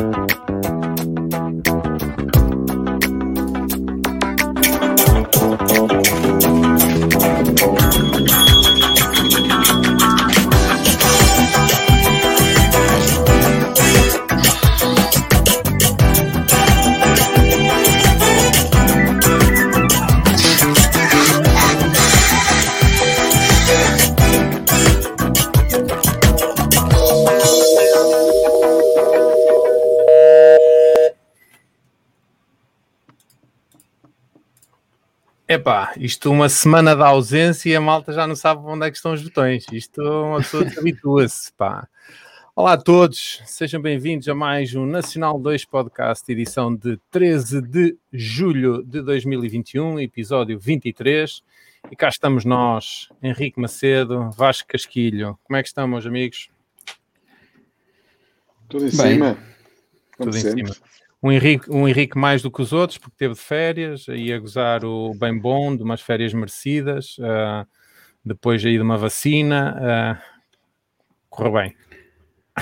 Epá, isto uma semana de ausência e a malta já não sabe onde é que estão os botões. Isto uma pessoa habitua-se, pá. Olá a todos, sejam bem-vindos a mais um Nacional 2 Podcast, edição de 13 de julho de 2021, episódio 23. E cá estamos nós, Henrique Macedo, Vasco Casquilho. Como é que estão, meus amigos? Tudo em bem. cima. Tudo em cima um Henrique, um Henrique mais do que os outros, porque teve de férias, ia gozar o bem bom, de umas férias merecidas, uh, depois aí de uma vacina, uh, correu bem.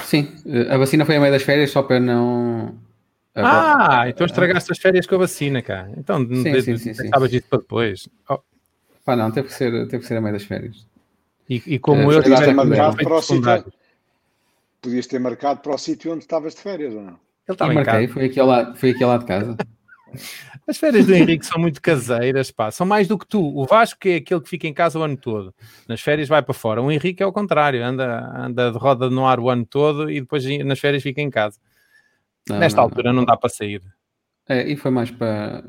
Sim, a vacina foi a meio das férias, só para não. Ah, então estragaste as férias com a vacina, cara. Então, sim, de, sim, sim, sim. isso para depois. Oh. Pá, não, teve que ser, teve que ser a meio das férias. E, e como uh, eu tive marcado para o sítio, podias ter marcado para o sítio onde estavas de férias ou não? Ele estava em casa. Foi aqui, ao lado, foi aqui ao lado de casa. As férias do Henrique são muito caseiras, pá. São mais do que tu. O Vasco é aquele que fica em casa o ano todo. Nas férias vai para fora. O Henrique é o contrário. Anda, anda de roda no ar o ano todo e depois nas férias fica em casa. Não, Nesta não, altura não. não dá para sair. É, e foi mais para,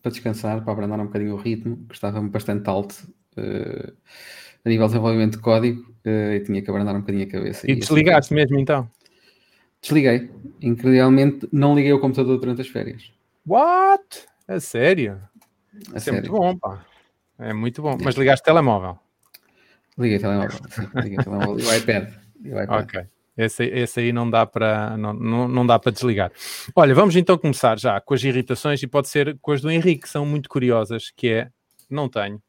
para descansar, para abrandar um bocadinho o ritmo, que estava bastante alto uh, a nível de desenvolvimento de código uh, e tinha que abrandar um bocadinho a cabeça. E, e desligaste assim, mesmo então? Desliguei. Incrivelmente, não liguei o computador durante as férias. What? É sério? É, Isso sério. é muito bom, pá. É muito bom. Mas ligaste telemóvel? Liguei telemóvel. Liguei telemóvel e o iPad. E o iPad. Ok. Esse, esse, aí não dá para não, não, não, dá para desligar. Olha, vamos então começar já com as irritações e pode ser com as do Henrique, que são muito curiosas, que é não tenho.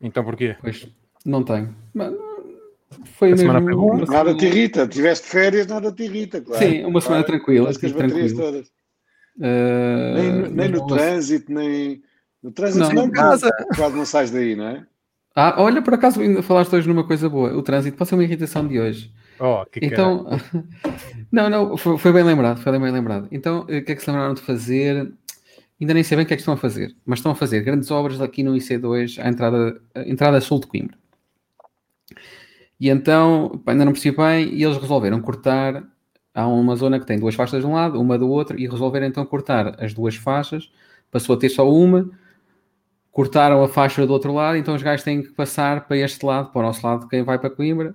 Então porquê? Pois, não tenho. Mas, foi a mesmo... semana foi Nada te irrita, tiveste férias, nada te irrita, claro. Sim, uma semana claro. tranquila. As baterias todas. Uh, nem, nem no trânsito, nem no trânsito não, não casa. quase não sais daí, não é? Ah, olha, por acaso ainda falaste hoje numa coisa boa. O trânsito pode ser uma irritação de hoje. Oh, que então, não, não, foi, foi, bem lembrado, foi bem lembrado. Então, o que é que se lembraram de fazer? Ainda nem sei bem o que é que estão a fazer, mas estão a fazer grandes obras aqui no IC2, à entrada, à entrada sul de Coimbra. E então, ainda não percebi bem, e eles resolveram cortar. Há uma zona que tem duas faixas de um lado, uma do outro, e resolveram então cortar as duas faixas, passou a ter só uma, cortaram a faixa do outro lado, então os gajos têm que passar para este lado, para o nosso lado, quem vai para Coimbra,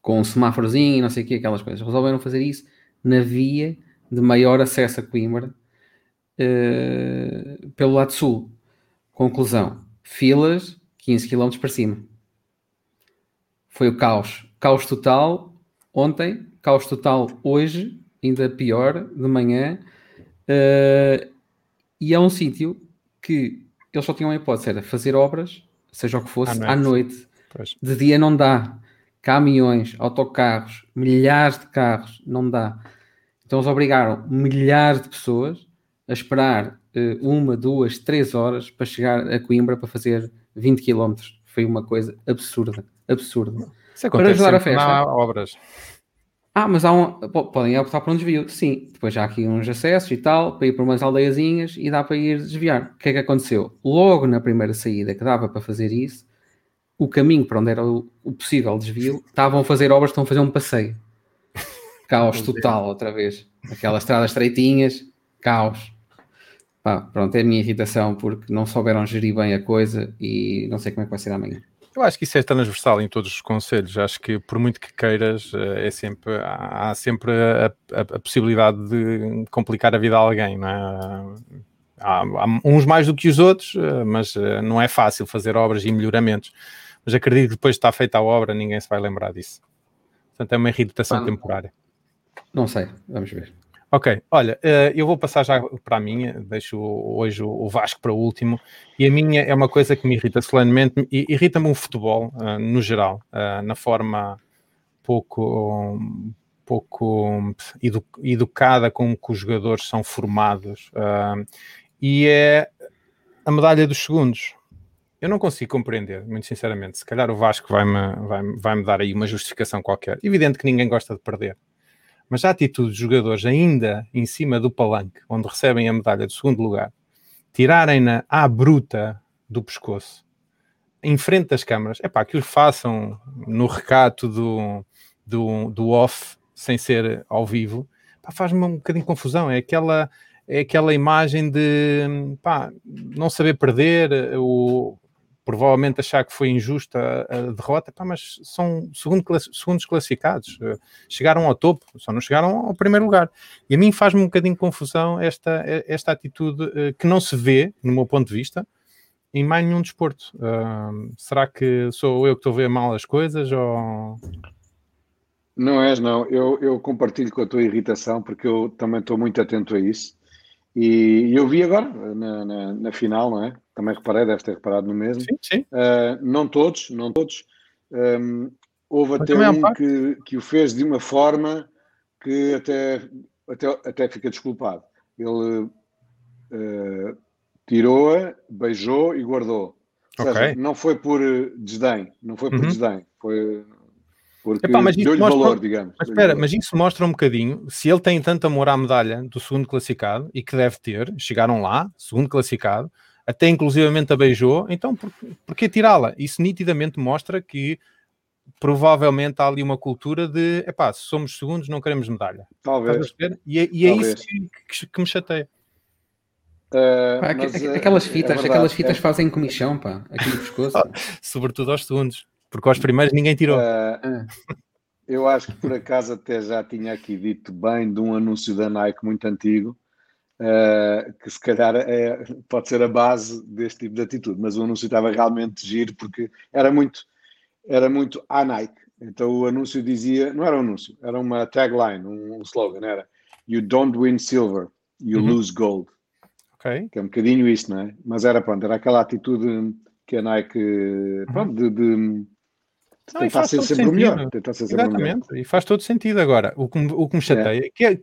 com um semáforozinho e não sei o que, aquelas coisas. Resolveram fazer isso na via de maior acesso a Coimbra, uh, pelo lado sul. Conclusão: filas 15 km para cima foi o caos. Caos total ontem, caos total hoje, ainda pior, de manhã. Uh, e é um sítio que eles só tinham uma hipótese, era fazer obras, seja o que fosse, à noite. À noite. De dia não dá. Caminhões, autocarros, milhares de carros, não dá. Então eles obrigaram milhares de pessoas a esperar uh, uma, duas, três horas para chegar a Coimbra para fazer 20 km. Foi uma coisa absurda absurdo. Isso acontece para ajudar a festa. Há obras. Ah, mas há um, podem optar por um desvio. Sim, depois já há aqui uns acessos e tal, para ir por umas aldeiazinhas e dá para ir desviar. O que é que aconteceu? Logo na primeira saída que dava para fazer isso, o caminho para onde era o, o possível desvio, estavam a fazer obras, estão a fazer um passeio. Caos total, outra vez. Aquelas estradas estreitinhas, caos. Pá, pronto, é a minha irritação porque não souberam gerir bem a coisa e não sei como é que vai ser amanhã. Eu acho que isso é transversal em todos os conselhos. Acho que por muito que queiras, eh, é sempre, há sempre a, a, a possibilidade de complicar a vida a alguém, não é? Há, há, uns mais do que os outros, eh, mas eh, não é fácil fazer obras e melhoramentos. Mas acredito que depois de estar feita a obra, ninguém se vai lembrar disso. Portanto, é uma irritação ah, temporária. Não sei, vamos ver. Ok, olha, uh, eu vou passar já para a minha, deixo hoje o Vasco para o último, e a minha é uma coisa que me irrita solenemente, irrita-me o futebol, uh, no geral, uh, na forma pouco, pouco edu educada como que os jogadores são formados. E é a medalha dos segundos. Eu não consigo compreender, muito sinceramente. Se calhar o Vasco vai-me vai, vai -me dar aí uma justificação qualquer. Evidente que ninguém gosta de perder. Mas a atitude dos jogadores, ainda em cima do palanque, onde recebem a medalha de segundo lugar, tirarem-na à bruta do pescoço, em frente das câmaras, é pá, que os façam no recato do, do, do off, sem ser ao vivo, faz-me um bocadinho de confusão. É aquela, é aquela imagem de pá, não saber perder, o, provavelmente achar que foi injusta a, derrota, pá, mas são segundo, segundos classificados, uh, chegaram ao topo, só não chegaram ao primeiro lugar. E a mim faz-me um bocadinho confusão esta, esta atitude uh, que não se vê, no meu ponto de vista, em mais nenhum desporto. Uh, será que sou eu que estou a ver mal as coisas ou... Não és, não. Eu, eu compartilho com a tua irritação porque eu também estou muito atento a isso. E eu vi agora, na, na, na, final, não é? Também reparei, deve ter reparado no mesmo. Sim, sim. Uh, não todos, não todos. Um, houve até um que, que o fez de uma forma que até, até, até fica desculpado. Ele uh, tirou-a, beijou e guardou. Ou seja, okay. não foi por desdém, não foi por uhum. desdém, foi porque Epá, mas isso mostra, valor, digamos. Mas espera, mas isso mostra um bocadinho, se ele tem tanto amor à medalha do segundo classificado, e que deve ter, chegaram lá, segundo classificado, até inclusivamente a beijou, então por, por que tirá-la? Isso nitidamente mostra que provavelmente há ali uma cultura de, epá, se somos segundos não queremos medalha. Talvez. E é, e é isso que, que, que, me chateia. Uh, pá, mas, aquelas é fitas, é aquelas fitas é... fazem comichão, pá, aqui no pescoço. Sobretudo aos segundos. Porque aos primeiros ninguém tirou. Uh, eu acho que por acaso até já tinha aqui dito bem de um anúncio da Nike muito antigo, uh, que se calhar é, pode ser a base deste tipo de atitude, mas o anúncio estava realmente giro porque era muito, era muito a Nike. Então o anúncio dizia, não era um anúncio, era uma tagline, um, um slogan, era You don't win silver, you uhum. lose gold. Okay. Que é um bocadinho isto, não é? Mas era, pronto, era aquela atitude que a Nike, pronto, de, de não, tentar ser sempre o melhor. Tentar ser sempre Exatamente, melhor. e faz todo sentido agora. O que, o que me chateia, é. que, é,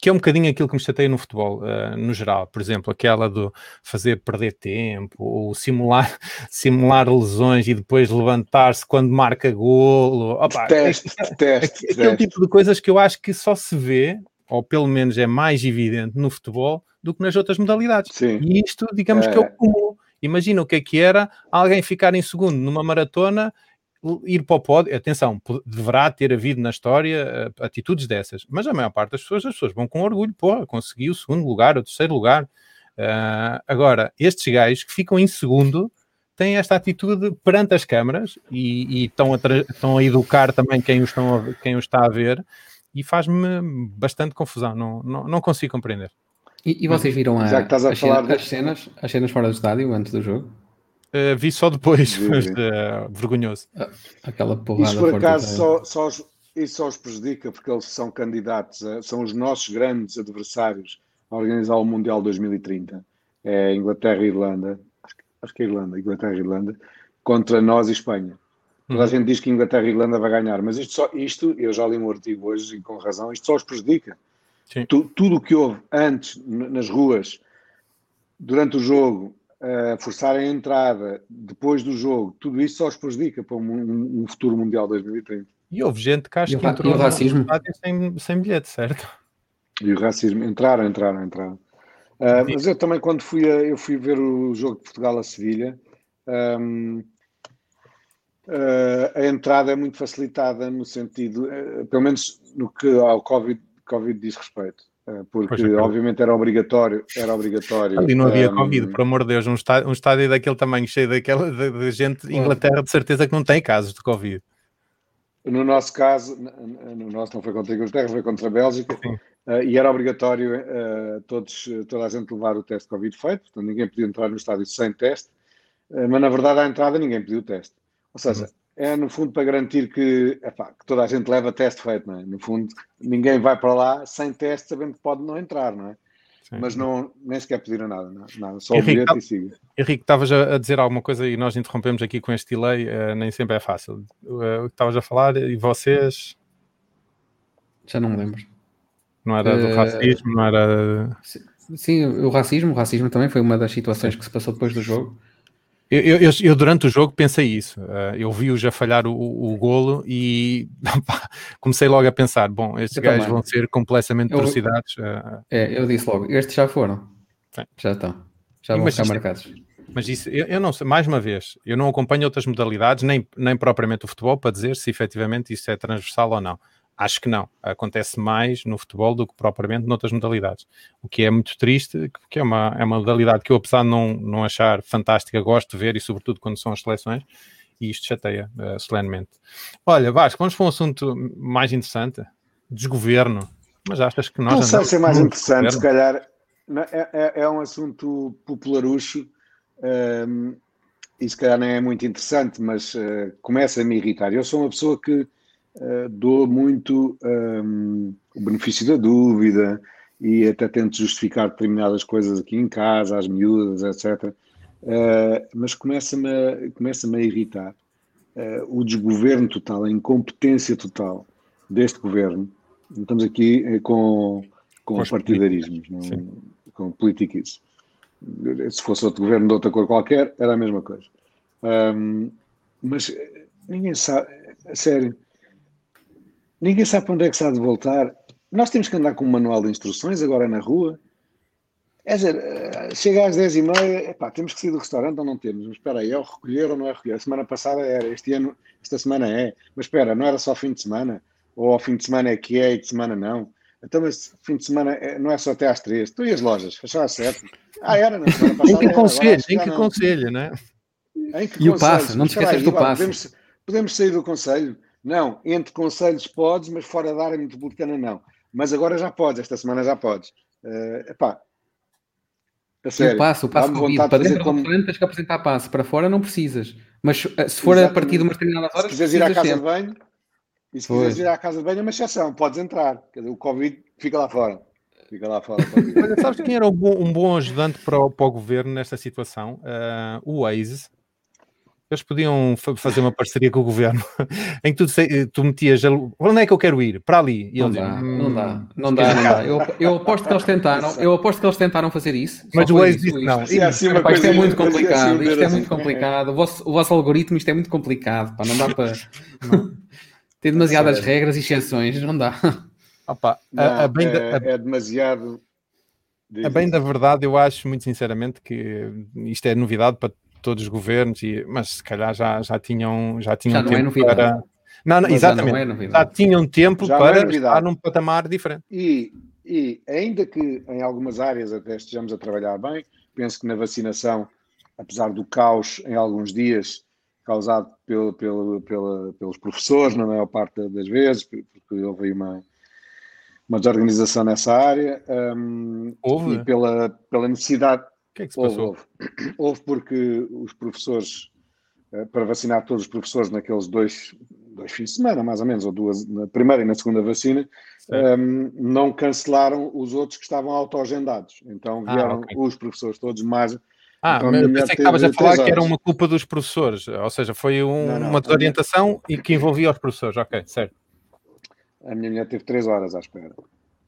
que é um bocadinho aquilo que me chateia no futebol, uh, no geral, por exemplo, aquela do fazer perder tempo, ou simular, simular lesões e depois levantar-se quando marca golo. Opa, teste, é, teste, é, aquele tipo de coisas que eu acho que só se vê, ou pelo menos é mais evidente no futebol, do que nas outras modalidades. Sim. E isto, digamos é. que é o comum. Imagina o que é que era alguém ficar em segundo numa maratona ir para o pódio, atenção, deverá ter havido na história uh, atitudes dessas, mas a maior parte das pessoas, as pessoas vão com orgulho, pô, conseguiu o segundo lugar, o terceiro lugar. Uh, agora, estes gajos que ficam em segundo têm esta atitude perante as câmaras e, e estão, a estão a educar também quem os, estão a, quem os está a ver e faz-me bastante confusão, não, não, não consigo compreender. E, e vocês viram a, Já que estás a falar cenas, de... as, cenas, as cenas fora do estádio antes do jogo? Uh, vi só depois, mas uh, vergonhoso. Ah, aquela porrada. Isso por acaso só, só, os, isso só os prejudica porque eles são candidatos, a, são os nossos grandes adversários a organizar o Mundial 2030. É Inglaterra e Irlanda, acho, acho que é Irlanda, Inglaterra e Irlanda, contra nós e Espanha. Toda a uhum. gente diz que Inglaterra e Irlanda vai ganhar, mas isto, só, isto, eu já li um artigo hoje e com razão, isto só os prejudica. Tu, tudo o que houve antes nas ruas, durante o jogo, uh, forçar a entrada depois do jogo, tudo isso só os prejudica para um, um futuro Mundial 2030. E houve gente que acho que entrou o racismo? Sem, sem bilhete, certo? E o racismo, entraram, entraram, entraram. Uh, mas eu também, quando fui, a, eu fui ver o jogo de Portugal a Sevilha, um, uh, ah, a entrada é muito facilitada no sentido, uh, pelo menos no que ao COVID, COVID diz respeito. Eh, porque é, obviamente era obrigatório, era obrigatório. Ali não havia um, Covid, por amor de Deus, um estádio, um estádio daquele tamanho, cheio daquela de, de gente, Inglaterra de certeza que não tem casos de Covid. No nosso caso, no nosso não foi contra a Inglaterra, foi contra a Bélgica, uh, e era obrigatório uh, todos, toda a gente levar o teste de Covid feito, portanto ninguém podia entrar no estádio sem teste, uh, mas na verdade à entrada ninguém pediu o teste. Ou seja, uhum é no fundo para garantir que, epá, que toda a gente leva teste feito, não é? No fundo, ninguém vai para lá sem teste sabendo que pode não entrar, não é? Sim. Mas não, nem sequer pediram nada, não, nada só Henrique, o bilhete e siga. Henrique, estavas a dizer alguma coisa e nós interrompemos aqui com este delay, uh, nem sempre é fácil. Uh, o que estavas a falar e vocês... Já não me lembro. Não era do Eh, racismo, não era. Sim, o racismo, o racismo também foi uma das situações que se passou depois do jogo. Eu, eu- eu- durante o jogo pensei isso. Eh, eu vi-os a falhar o, o golo e comecei logo a pensar: bom, estes Eu gajos também. vão ser completamente Eu- atrocidades. eh, É, eu disse logo, estes já foram. Sim. Já estão. Já vão ficar é- marcados. Mas isso, eu, eu não sei, mais uma vez, eu não acompanho outras modalidades, nem, nem propriamente o futebol, para dizer se efetivamente isso é transversal ou não. Acho que não. Acontece mais no futebol do que propriamente noutras modalidades. O que é muito triste, porque é uma, é uma modalidade que eu, apesar de não, não achar fantástica, gosto de ver, e sobretudo quando são as seleções, e isto chateia uh, solenemente. Olha, Vasco, vamos para um assunto mais interessante: desgoverno. Mas achas que nós Não sei se é mais interessante, se calhar é, é- é um assunto popularucho hum, e se calhar não é muito interessante, mas eh, começa a me irritar. Eu sou uma pessoa que eh, dou muito hum, o benefício da dúvida e até tento justificar determinadas coisas aqui em casa, às miúdas, etc. Eh, mas começa-me a, começa-me a irritar eh, o desgoverno total, a incompetência total deste governo. Estamos aqui com, com, Com os partidarismos, não? Sim. com politiquice. Se fosse outro governo de outra cor qualquer, era a mesma coisa. Ahm, mas eh, ninguém sabe, a sério, ninguém sabe para onde é que se há de voltar. Nós temos que andar com um manual de instruções agora na rua. É dizer, eh, chega às 10h30, epá, temos que sair do restaurante ou não temos? Mas espera aí, é o recolher ou não é recolher? A semana passada era, este ano, esta semana é. Mas espera, não era só fim de semana? Ou ao fim de semana é que é e de semana não? Então, mas fim de semana é- não é só até às 3. Então e as lojas? Fechar às 7? Ah, era na semana Em passada. que acho que em já que não. aconselho, né? Em que E o conselhos? passe, não te esqueças do passe. Podemos, podemos sair do conselho? Não, entre conselhos podes, mas fora da área metropolitana não. Mas agora já podes, esta semana já podes. Eh, epá, a sério, o passo, o passo Para de dentro do como... tens que apresentar passo. Para fora não precisas. Mas eh, se for a Exatamente. partir de umas determinadas Se horas, quiseres ir à casa de sempre. banho, e se Pois. quiseres ir à casa de banho é uma exceção, podes entrar. Quer dizer, o Covid fica lá fora. Fica lá fora. Olha, sabes quem era um bom, um bom ajudante para o, para o governo nesta situação? Ah, o Waze. Eles podiam fa- fazer uma parceria com o governo em que tu, sei- tu metias a- onde é que eu quero ir? Para ali. E Não eles dá, diziam, não "Hum, dá, não dá, não dá. Eu, eu aposto que eles tentaram, eu aposto que eles tentaram fazer isso. Mas o Waze isso, disse isto. não. Há assim isto é coisa- muito coisa assim, complicado, ver isto é assim. muito complicado. O vosso, o vosso algoritmo, isto é muito complicado, pá, não dá para. não. Tem demasiadas Sério. regras e exceções, não dá. Opa, Não, a, a bem da- é, a- é demasiado. A bem da verdade, eu acho muito sinceramente que isto é novidade para todos os governos, e, mas se calhar já, já tinham, já tinham Já não é tempo novidade. para. Não, não, Mas já não exatamente. é já tinham tempo Já é para novidade. estar num patamar diferente. E, e ainda que em algumas áreas até estejamos a trabalhar bem, penso que na vacinação, apesar do caos em alguns dias causado pelo, pelo, pela- pelos professores, na maior parte das vezes, porque houve aí uma, uma desorganização nessa área, hum, Houve? e pela, pela necessidade. Que é que se Houve, passou? houve. Houve porque os professores, eh, para vacinar todos os professores naqueles dois, dois fins de semana, mais ou menos, ou duas, na primeira e na segunda vacina, Certo. ehm, não cancelaram os outros que estavam autoagendados. Então Ah, vieram ok. os professores todos mais. Ah, Então, mas pensei que estavas a falar três que era horas. uma culpa dos professores, ou seja, foi um- Não, não, uma desorientação e que envolvia os professores. Ok, certo. A minha mulher teve três horas à espera.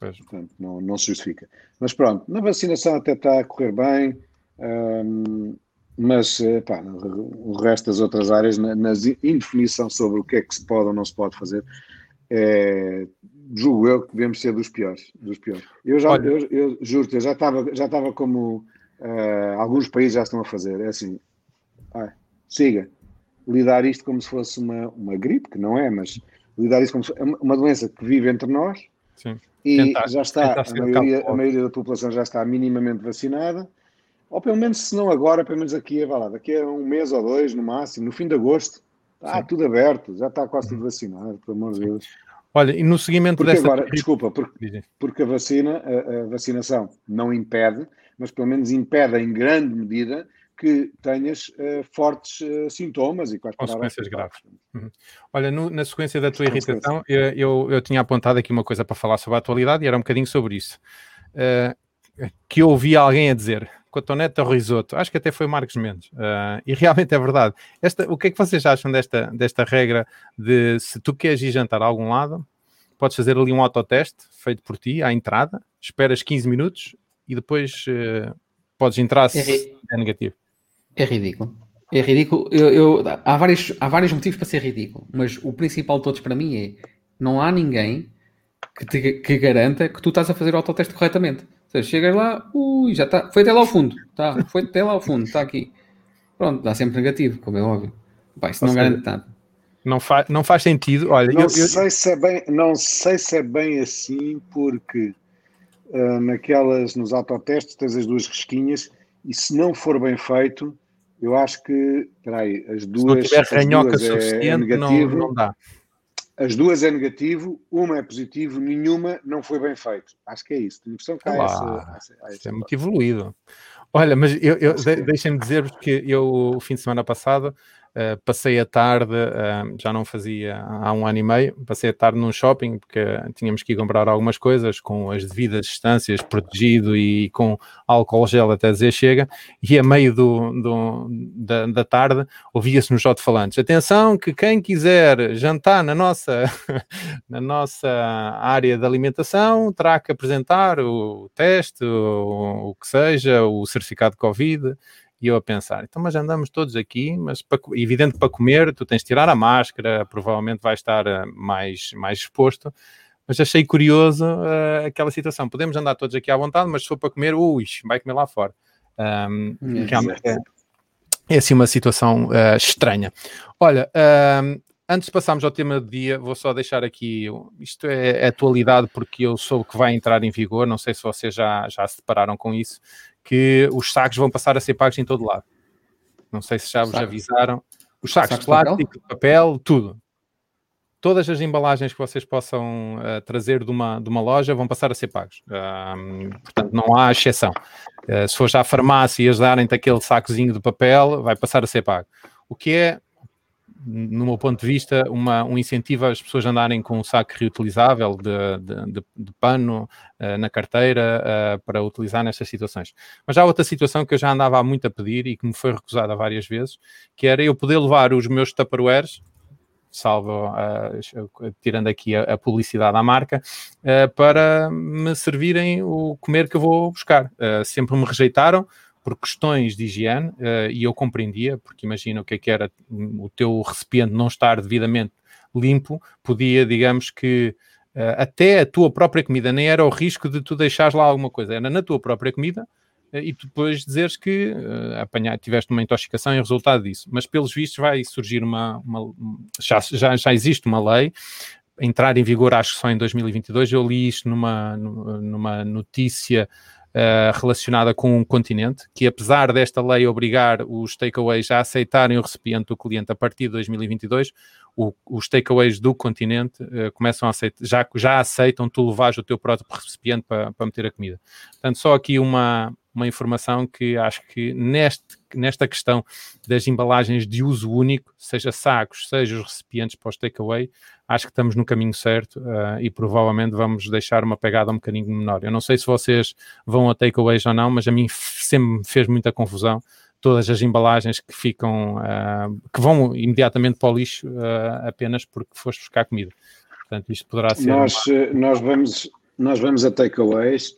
Pois. Portanto, não, não se justifica. Mas pronto, na vacinação até está a correr bem, hum, mas eh, pá, o resto das outras áreas, na, na indefinição sobre o que é que se pode ou não se pode fazer, é, julgo eu que devemos ser dos piores. Dos piores. Eu, já, Olha. eu, eu juro-te, eu já estava já estava como eh, alguns países já estão a fazer. É assim, ai, siga, lidar isto como se fosse uma, uma gripe, que não é, mas lidar isto como se uma doença que vive entre nós Sim. e Tentar- já está, a maioria, a maioria da população já está minimamente vacinada, ou pelo menos, se não agora, pelo menos aqui, vá lá, daqui a um mês ou dois, no máximo, no fim de agosto, está Sim. Uhum. tudo aberto, já está quase tudo vacinado, pelo amor de Deus. Olha, e no seguimento Porque dessa. agora, desculpa, porque, porque a vacina, a, a vacinação não impede, mas pelo menos impede em grande medida que tenhas eh, fortes eh, sintomas e quais Consequências graves. Olha, no- na sequência da tua irritação, eu, eu, eu tinha apontado aqui uma coisa para falar sobre a atualidade e era um bocadinho sobre isso. Eh, que eu ouvi alguém a dizer, cotonete ao risoto, acho que até foi Marcos Mendes, e realmente é verdade. Esta, o que é que vocês acham desta, desta regra de se tu queres ir jantar a algum lado, podes fazer ali um autoteste feito por ti à entrada, esperas 15 minutos e depois uh, podes entrar se é, é negativo. É ridículo. É ridículo. Eu, eu, há, vários, há vários motivos para ser ridículo, mas o principal de todos para mim é não há ninguém que, te, que garanta que tu estás a fazer o autoteste corretamente. Ou seja, chegas lá, ui, já está, foi até lá ao fundo, tá, foi até lá ao fundo, está aqui. Pronto, dá sempre negativo, como é óbvio. Pá, isso não garante nada. Não, fa não faz sentido. Olha, não, eu, sei Se é bem, não sei se é bem assim, porque uh, naquelas, nos autotestes, tens as duas risquinhas e se não for bem feito, eu acho que, peraí, as duas. Se não tiver ranhoca é suficiente, é negativo, não, não dá. As duas é negativo, uma é positivo, nenhuma não foi bem feito. Acho que é isso. Tenho a impressão que há essa, essa, essa, é muito evoluído. Olha, mas eu, eu de, deixem-me dizer-vos que eu, o fim de semana passado, Uh, passei a tarde, uh, já não fazia há um ano e meio, passei a tarde num shopping porque tínhamos que ir comprar algumas coisas com as devidas distâncias, protegido e com álcool gel até dizer chega, e a meio do, do da, da, tarde ouvia-se nos alto-falantes, atenção que quem quiser jantar na nossa, na nossa área de alimentação terá que apresentar o teste, o, o que seja, o certificado de Covid, e eu a pensar, então, mas andamos todos aqui, mas para, evidente para comer, tu tens de tirar a máscara, provavelmente vais estar uh, mais, mais exposto. Mas achei curioso uh, aquela situação. Podemos andar todos aqui à vontade, mas se for para comer, ui, vai comer lá fora. Um, realmente é, é assim uma situação uh, estranha. Olha, antes de passarmos ao tema do dia, vou só deixar aqui, isto é, é atualidade porque eu soube que vai entrar em vigor, não sei se vocês já, já se depararam com isso, que os sacos vão passar a ser pagos em todo lado. Não sei se já vos avisaram. Os sacos, sacos de plástico, papel? papel? tudo. Todas as embalagens que vocês possam uh, trazer de uma, de uma loja vão passar a ser pagos. portanto, não há exceção. Uh, se for já à farmácia e eles darem-te aquele sacozinho de papel, vai passar a ser pago. O que é no meu ponto de vista, uma, um incentivo às pessoas andarem com um saco reutilizável de, de, de, de pano uh, na carteira uh, para utilizar nestas situações. Mas há outra situação que eu já andava há muito a pedir e que me foi recusada várias vezes, que era eu poder levar os meus tupperwares, salvo uh, tirando aqui a, a, publicidade à marca, para me servirem o comer que eu vou buscar. sempre me rejeitaram, por questões de higiene, uh, e eu compreendia, porque imagina o que é que era o teu recipiente não estar devidamente limpo, podia, digamos que, uh, até a tua própria comida, nem era o risco de tu deixares lá alguma coisa, era na tua própria comida, uh, e tu depois dizeres que uh, apanhar, tiveste uma intoxicação e resultado disso. Mas, pelos vistos, vai surgir uma... uma já, já, já existe uma lei, entrar em vigor acho que só em 2022, eu li isto numa, numa notícia uh, relacionada com um continente, que apesar desta lei obrigar os takeaways a aceitarem o recipiente do cliente a partir de 2022, o, os takeaways do continente uh, começam a aceitar, já, já aceitam tu levares o teu próprio recipiente para, para meter a comida. Portanto, só aqui uma, uma informação que acho que neste, nesta questão das embalagens de uso único, seja sacos, seja os recipientes para os takeaway, acho que estamos no caminho certo uh, e provavelmente vamos deixar uma pegada um bocadinho menor. Eu não sei se vocês vão a takeaways ou não, mas a mim sempre me fez muita confusão todas as embalagens que ficam, uh, que vão imediatamente para o lixo uh, apenas porque foste buscar comida. Portanto, isto poderá ser. Nós, uma... nós vamos nós vamos a takeaways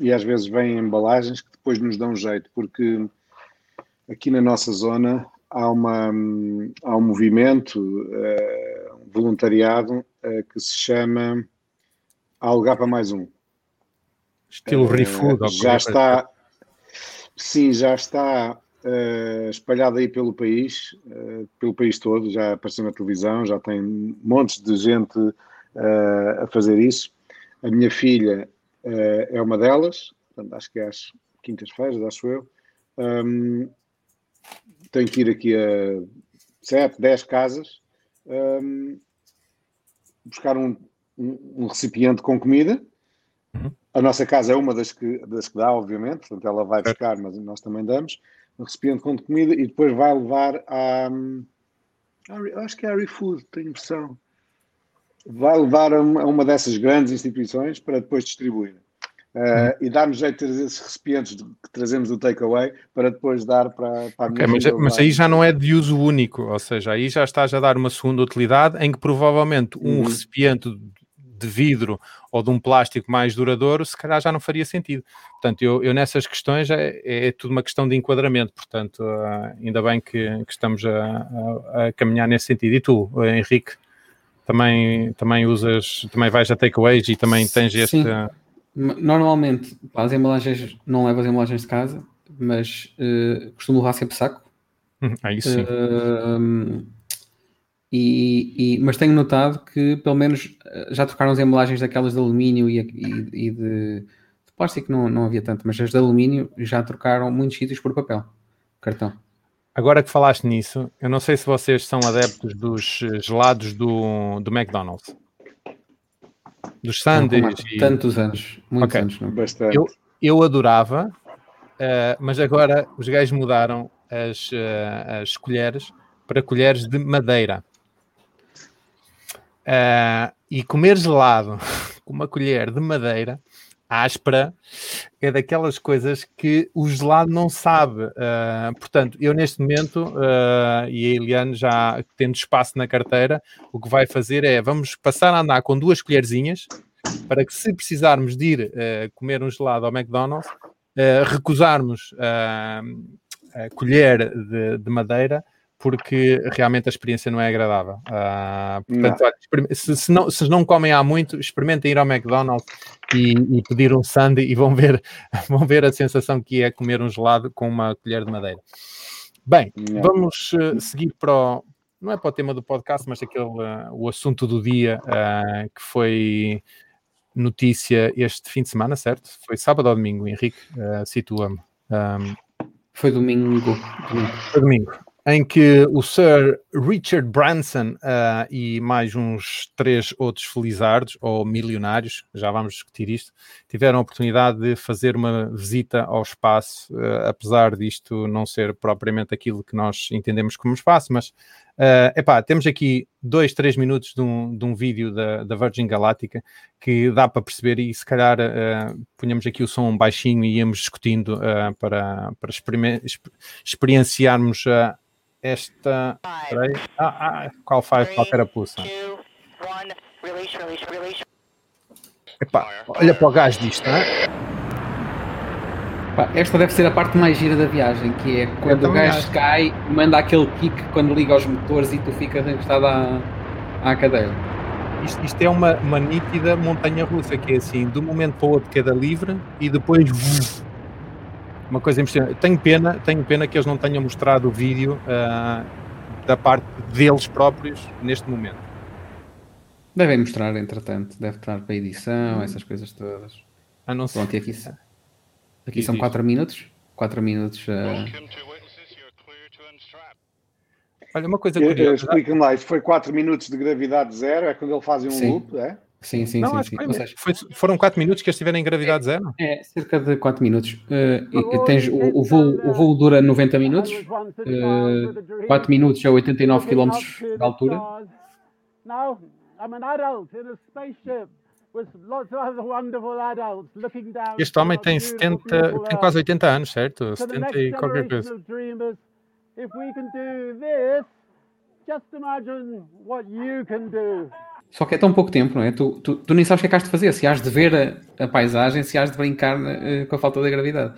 e às vezes vêm embalagens que depois nos dão jeito, porque aqui na nossa zona há, uma, há um movimento, uh, um voluntariado uh, que se chama para mais um. Estilo uh, food, Já está, sim, já está uh, espalhado aí pelo país, pelo país todo, já apareceu na televisão, já tem montes de gente a fazer isso. A minha filha uh, é uma delas, portanto, acho que é às quintas-feiras, acho eu. Um, tenho que ir aqui a sete, dez casas um, buscar um, um, um, recipiente com comida. Uhum. A nossa casa é uma das que, das que dá, obviamente, portanto ela vai buscar, mas nós também damos um recipiente com comida e depois vai levar a. acho que é a ReFood, tenho impressão vai levar a uma, dessas grandes instituições para depois distribuir. Uh, e dar-nos jeito de ter esses recipientes que trazemos do takeaway para depois dar para, para a okay, mas, mas, aí já não é de uso único, ou seja, aí já estás a dar uma segunda utilidade em que provavelmente um uhum. recipiente de vidro ou de um plástico mais duradouro, se calhar já não faria sentido. Portanto, eu, eu nessas questões é, é, tudo uma questão de enquadramento, portanto, uh, ainda bem que, que estamos a, a, a, caminhar nesse sentido. E tu, Henrique, também, também usas, também vais a takeaways e também tens este... Sim. Normalmente, as embalagens, não levo as embalagens de casa, mas uh, costumo levar sempre saco. Ah, isso sim. Uh, e, e, mas tenho notado que pelo menos já trocaram as embalagens daquelas de alumínio e, e, e de, de, plástico não, não havia tanto, mas as de alumínio já trocaram muitos sítios por papel, cartão. Agora que falaste nisso, eu não sei se vocês são adeptos dos gelados do, do McDonald's. Dos sundaes. E... Tantos anos, muitos okay. anos. Não? Bastante. Eu, eu adorava, uh, mas agora os gajos mudaram as, uh, as colheres para colheres de madeira. Uh, e comer gelado com uma colher de madeira áspera é daquelas coisas que o gelado não sabe. Uh, portanto, eu neste momento, uh, e a Eliane já tendo espaço na carteira, o que vai fazer é vamos passar a andar com duas colherzinhas para que se precisarmos de ir uh, comer um gelado ao McDonald's, recusarmos a colher de, de madeira porque realmente a experiência não é agradável. Uh, portanto, não. Olha, se, se, não, se não comem há muito, experimentem ir ao McDonald's e, e, pedir um sundae e vão ver, vão ver a sensação que é comer um gelado com uma colher de madeira. Bem, não. vamos uh, seguir para o, não é para o tema do podcast, mas aquele, uh, o assunto do dia que foi notícia este fim de semana, certo? Foi sábado ou domingo, Henrique? Situa-me. Um, foi domingo. Foi domingo em que o Sir Richard Branson uh, e mais uns três outros felizardos ou milionários, já vamos discutir isto, tiveram a oportunidade de fazer uma visita ao espaço, uh, apesar disto não ser propriamente aquilo que nós entendemos como espaço, mas uh, epá, temos aqui dois, três minutos de um, de um vídeo da, da Virgin Galáctica que dá para perceber e se calhar uh, punhamos aqui o som baixinho e íamos discutindo para, para experienciarmos a esta. Peraí. Ah, ah, qual faz? Qual carapuça? Epá, olha para o gás disto, não é? esta deve ser a parte mais gira da viagem, que é quando o gás cai, manda aquele kick quando liga os motores e tu ficas encostado à, à cadeira. Isto, isto, é uma, uma nítida montanha russa, que é assim, de um momento para o outro queda livre e depois uma coisa impressionante. Tenho pena, tenho pena que eles não tenham mostrado o vídeo uh, da parte deles próprios neste momento. Devem mostrar, entretanto, deve estar para edição, hum. essas coisas todas. Ah, não sei. Pronto, e aqui, aqui são 4 minutos. 4 minutos. Uh... Olha, uma coisa curiosa. Explica-me lá, isto foi 4 minutos de gravidade zero, é quando ele faz um Sim. loop, é? Sim, sim, não, sim. sim. Foi, seja, foi, foram 4 minutos que eles estiveram em gravidade zero? É, cerca de 4 minutos. Uh, tens, o, o, voo, o voo dura 90 minutos, uh, 4 minutos a 89 km de altura. Este homem tem 70, tem quase 80 anos, certo? 70 e qualquer coisa. If we can do this, just imagine what you can do. Só que é tão pouco tempo, não é? Tu, tu, tu nem sabes o que é que has de fazer, se has de ver a, a paisagem, se has de brincar uh, com a falta da gravidade.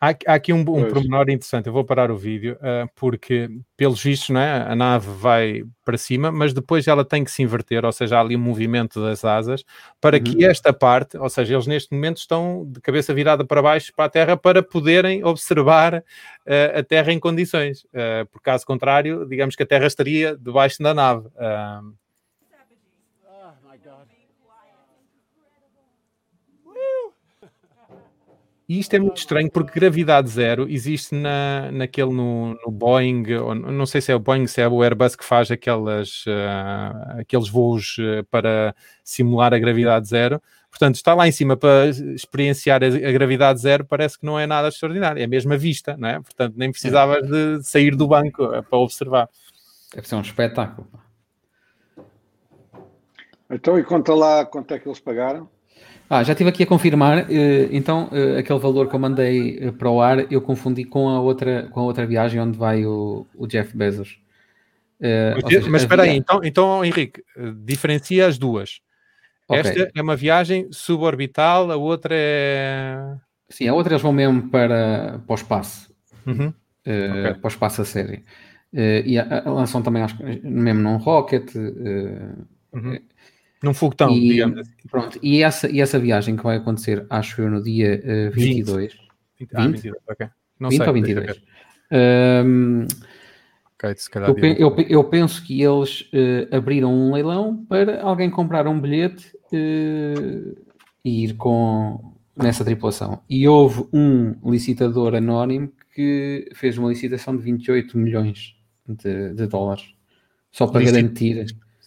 Há, há aqui um, um pormenor interessante, eu vou parar o vídeo, uh, porque, pelos vistos, não é? a nave vai para cima, mas depois ela tem que se inverter, ou seja, há ali um movimento das asas, para uhum. que esta parte, ou seja, eles neste momento estão de cabeça virada para baixo para a Terra para poderem observar uh, a Terra em condições, uh, por caso contrário, digamos que a Terra estaria debaixo da nave. Uh, E isto é muito estranho porque gravidade zero existe na, naquele no, no Boeing, ou, não sei se é o Boeing, se é o Airbus que faz aquelas, uh, aqueles voos uh, para simular a gravidade zero. Portanto, está lá em cima para experienciar a, a, gravidade zero, parece que não é nada extraordinário, é mesmo a vista, não é? Portanto, nem precisavas de sair do banco uh, para observar. Deve ser um espetáculo. Então, e conta lá quanto é que eles pagaram? Ah, já estive aqui a confirmar, eh, então eh, aquele valor que eu mandei eh, para o ar eu confundi com a outra, com a outra viagem onde vai o, o Jeff Bezos. Seja, Mas espera aí, então, então Henrique, diferencia as duas. Ok. Esta é uma viagem suborbital, a outra é. Sim, a outra eles vão mesmo para, para o espaço. Uhum. eh, Ok. Para o espaço a série. Eh, e a, a lançam também, acho mesmo num rocket. eh, Uhum. Num foguetão, e, digamos assim. pronto, e, essa, e essa viagem que vai acontecer, acho eu, no dia eh, 22. Ah, 20? 22, ok. Não 20 sei, ou deixa 22? ver. Ahm, Ok, se calhar eu, eu eu penso que eles eh, abriram um leilão para alguém comprar um bilhete eh, e ir com nessa tripulação. E houve um licitador anónimo que fez uma licitação de 28 milhões de, de dólares só para Licit- garantir.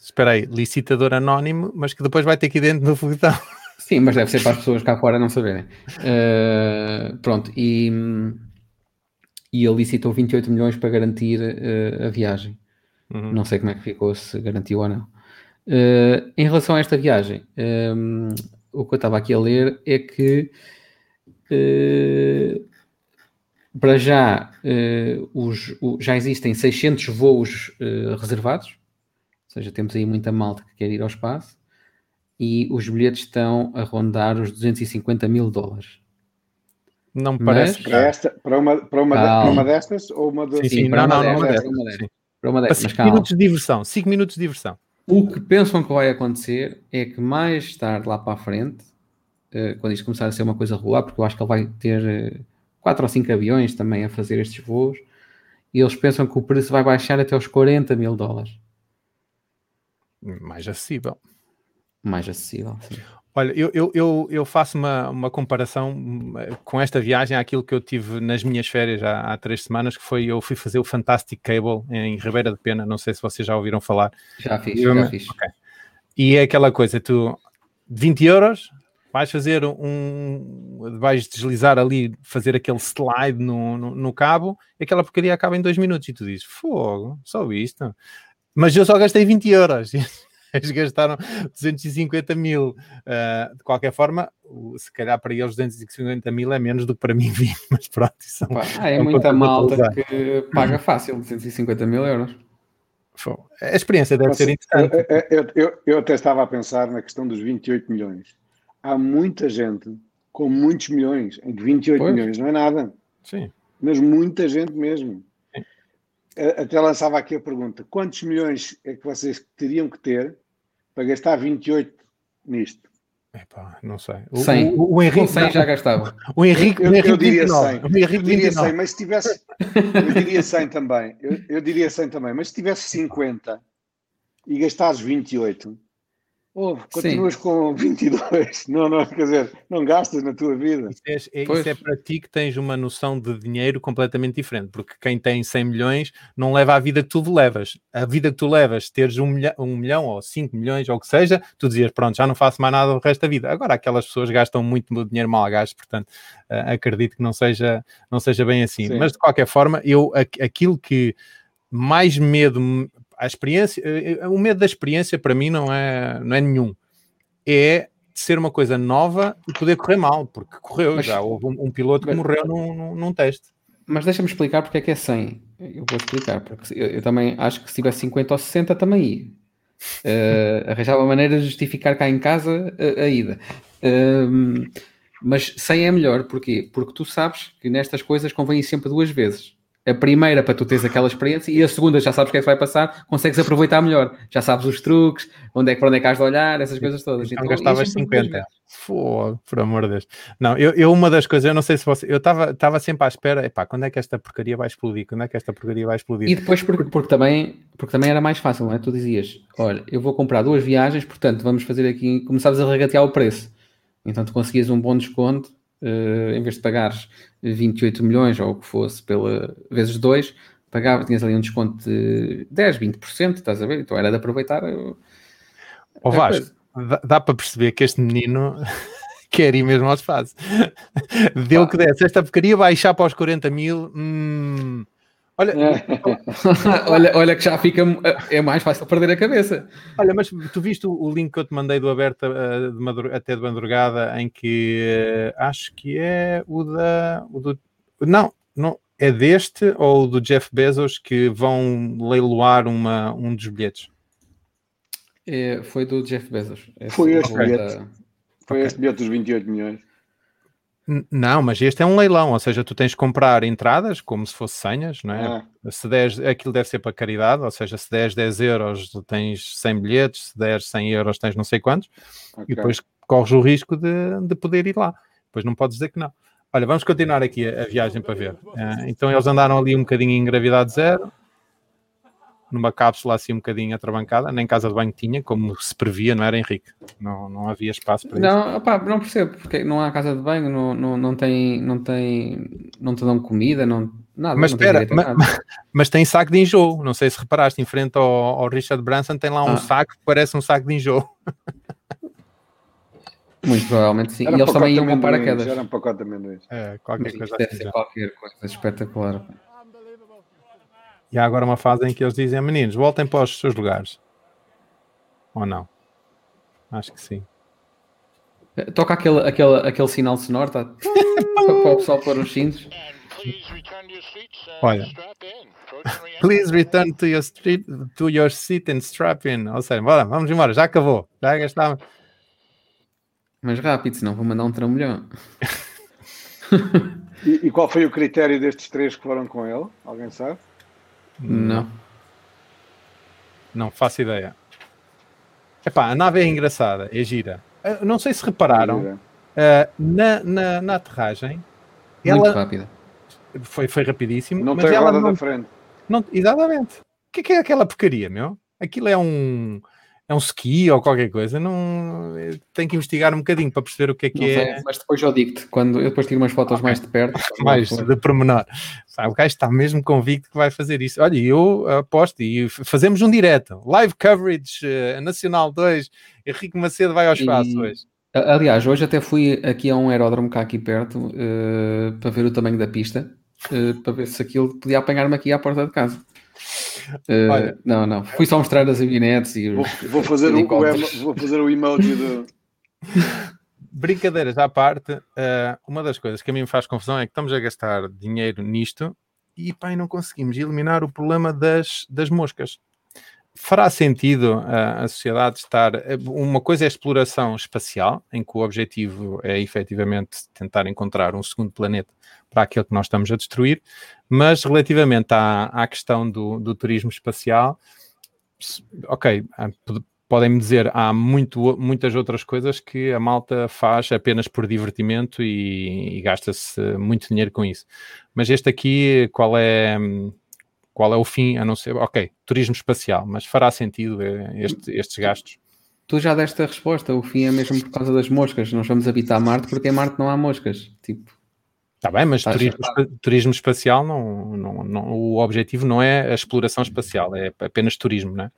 Espera aí, licitador anónimo, mas que depois vai ter ir dentro do foguetão. Sim, mas deve ser para as pessoas cá fora não saberem. Eh, pronto, e, e ele licitou 28 milhões para garantir eh, a viagem. Uhum. Não sei como é que ficou, se garantiu ou não. Eh, em relação a esta viagem, ehm, o que eu estava aqui a ler é que para já, os, o- já existem 600 voos reservados, seja, temos aí muita malta que quer ir ao espaço, e os bilhetes estão a rondar os 250 mil dólares. Não me Mas- parece Para, caro. esta, para, uma, para, uma, de- Calma. para uma destas ou uma de... Sim, sim, para não, uma não, não, destas, para uma destas. Sim. Para uma Para destas, mas 5 calma. minutos de diversão, 5 minutos de diversão. O que pensam que vai acontecer é que mais tarde lá para a frente, eh, quando isto começar a ser uma coisa regular, porque eu acho que ele vai ter eh, quatro ou cinco aviões também a fazer estes voos, e eles pensam que o preço vai baixar até aos 40 mil dólares. Mais acessível. Mais acessível. sim. Olha, eu, eu, eu, eu faço uma, uma comparação hum, com esta viagem àquilo que eu tive nas minhas férias há, há três semanas, que foi eu fui fazer o Fantastic Cable em Ribeira de Pena, não sei se vocês já ouviram falar. Já fiz, Eu- já fiz. E é aquela coisa, tu 20 euros, vais fazer um. vais deslizar ali, fazer aquele slide no, no, no cabo, e aquela porcaria acaba em dois minutos. E tu dizes, fogo, só isto. Mas eu só gastei 20 euros. Eles gastaram 250 mil. Ah, de qualquer forma, se calhar para eles 250 mil é menos do que para mim 20, mas pronto, isso Pá, ah, é É um muita malta que paga fácil 250 mil euros. A experiência deve ser interessante. eu, eu, eu até estava a pensar na questão dos 28 milhões. Há muita gente com muitos milhões, em que 28 Pois. milhões não é nada, Sim. mas muita gente mesmo. Até lançava aqui a pergunta: quantos milhões é que vocês teriam que ter para gastar 28 nisto? Epá, não sei. O, 100. o, o Henrique, 100 já gastava. o Henrique, Eu- o eu Henrique diria 29. 100. O Henrique Eu diria 29. 100, mas se tivesse. Eu diria 100 também. Eu, eu diria 100 também, mas se tivesse 50 e gastares 28, oh, continuas com 22. Não, não, quer dizer, não gastas na tua vida. Isso é, é- isso é para ti que tens uma noção de dinheiro completamente diferente, porque quem tem 100 milhões não leva a vida que tu levas. A vida que tu levas, teres um milhão, um milhão ou 5 milhões ou o que seja, tu dizias, pronto, já não faço mais nada o resto da vida. Agora, aquelas pessoas gastam muito dinheiro mal gasto, portanto, ah, acredito que não seja, não seja bem assim. Sim. Mas, de qualquer forma, eu, aqu- aquilo que mais medo, me- a experiência, eh, eh, o medo da experiência para mim não é, não é nenhum. É de ser uma coisa nova e poder correr mal, porque correu, Mas- já houve um, um piloto que mas- morreu num, num, num teste. Mas deixa-me explicar porque é que é 100. Eu vou explicar, porque eu, eu também acho que se tivesse 50 ou 60 também ia. Eh, arranjava maneira de justificar cá em casa a, a ida. Ehm, mas 100 é melhor, porquê? Porque tu sabes que nestas coisas convém ir sempre duas vezes. A primeira para tu teres aquela experiência e a segunda já sabes o que é que vai passar, consegues aproveitar melhor. Já sabes os truques, onde é que, para onde é que has de olhar, essas coisas todas. Então ia gastavas sempre duas 50. vezes. Fogo, por amor de Deus. Não, eu, eu uma das coisas, eu não sei se você, eu estava estava sempre à espera, epá, quando é que esta porcaria vai explodir? Quando é que esta porcaria vai explodir? E depois, porque, porque, também, porque também era mais fácil, não é? Tu dizias: Olha, eu vou comprar duas viagens, portanto, vamos fazer aqui. Começavas a regatear o preço. Então, tu conseguias um bom desconto, eh, em vez de pagares 28 milhões ou o que fosse, pela, vezes dois, pagava, tinhas ali um desconto de 10, 20%, estás a ver? Então era de aproveitar. eh, Ó a Vasco, dá, dá para perceber que este menino quer ir mesmo ao espaço. Deu o que desse. Esta porcaria vai baixar para os 40 mil. hum, Olha, olha, olha que já fica. É mais fácil perder a cabeça. Olha, mas tu viste o, link que eu te mandei do aberto eh, de até de madrugada, em que eh, acho que é o da. O do, não, não, é deste ou do Jeff Bezos que vão leiloar uma, um dos bilhetes. É, foi do Jeff Bezos. Esse Foi este valor bilhete. da- Foi Ok. este bilhete dos 28 milhões. Não, mas este é um leilão, ou seja, tu tens de comprar entradas como se fosse senhas, não é? Ah, Se 10, aquilo deve ser para caridade, ou seja, se 10, 10 euros tens 100 bilhetes, se 10, 100 euros tens não sei quantos, ok. e depois corres o risco de, de poder ir lá. Depois não podes dizer que não. Olha, vamos continuar aqui a, a viagem para ver. Ah, então eles andaram ali um bocadinho em gravidade zero, numa cápsula assim um bocadinho atrabancada, nem casa de banho tinha, como se previa, não era Henrique? Não, não havia espaço para isso. Não, opá, não percebo, porque não há casa de banho, não, não, não tem, não tem, não te dão comida, não, nada. Mas não espera, direito a ma- nada. Mas tem saco de enjoo, não sei se reparaste, em frente ao, ao Richard Branson tem lá um Ah. saco que parece um saco de enjoo. Muito provavelmente sim. Era e um eles também iam com paraquedas. Era um pacote de amendoins. É, qualquer Mas coisa isto deve assim. ser já. qualquer coisa espetacular. E há agora uma fase em que eles dizem, meninos, voltem para os seus lugares. Ou não? Acho que sim. Eh, Toca aquele, aquele, aquele sinal sonoro, tá? para, para o pessoal pôr os cintos. Olha. Please return to your, street, to your seat and strap in. Ou seja, bora, vamos embora, já acabou. Já gastámos. Mas rápido, senão vou mandar um trambolhão. E, e qual foi o critério destes três que foram com ele? Alguém sabe? Não. Não faço ideia. Epá, a nave é engraçada, é gira. Ah, Não sei se repararam, ah, na, na, na aterragem, Muito ela rápida. foi, foi rapidíssimo, Não mas tem ela roda não, da frente. não- Exatamente. O que é, que é aquela porcaria, meu? Aquilo é um é um ski ou qualquer coisa. Não, tem que investigar um bocadinho para perceber o que é que Não é. sei, mas depois eu digo-te, quando eu depois tiro umas fotos Ok. mais de perto. mais de pormenor. Sabe, o gajo está mesmo convicto que vai fazer isso. Olha, eu aposto e fazemos um direto. Live coverage eh, Nacional 2. Henrique Macedo vai ao espaço E- hoje. Aliás, hoje até fui aqui a um aeródromo cá aqui perto eh, para ver o tamanho da pista, eh, para ver se aquilo podia apanhar-me aqui à porta de casa. Eh, Olha. não, não, fui só mostrar as avionetes e Vou, vou fazer o, vou fazer o emoji do. Brincadeiras à parte, eh, uma das coisas que a mim me faz confusão é que estamos a gastar dinheiro nisto e pá, e não conseguimos eliminar o problema das, das moscas. Fará sentido ah, a sociedade estar. eh, Uma coisa é a exploração espacial, em que o objetivo é efetivamente tentar encontrar um segundo planeta para aquele que nós estamos a destruir, mas relativamente à, à questão do, do turismo espacial, ok, ah, pod- podem-me dizer, há muito, muitas outras coisas que a malta faz apenas por divertimento e, e gasta-se muito dinheiro com isso. Mas este aqui, qual é, hum, qual é o fim, a não ser, ok, turismo espacial, mas fará sentido eh, este- estes gastos? Tu já deste a resposta, o fim é mesmo por causa das moscas. Nós vamos habitar Marte porque em Marte não há moscas. Tipo, Está bem, mas Tá turismo, espa- turismo espacial, não, não, não- o objetivo não é a exploração espacial, é apenas turismo, não é?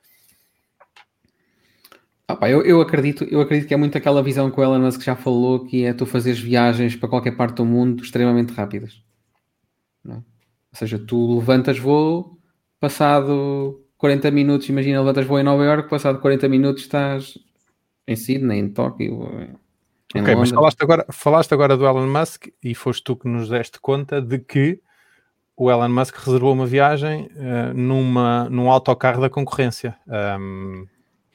ah pá, eu, eu acredito, eu acredito que é muito aquela visão que o Elon Musk já falou, que é tu fazeres viagens para qualquer parte do mundo extremamente rápidas. não é? Ou seja, tu levantas voo, passado 40 minutos, imagina, levantas voo em Nova Iorque, passado 40 minutos estás em Sydney, em Tóquio, em Ok, mas Londres. falaste agora, falaste agora do Elon Musk e foste tu que nos deste conta de que o Elon Musk reservou uma viagem eh, numa, num autocarro da concorrência.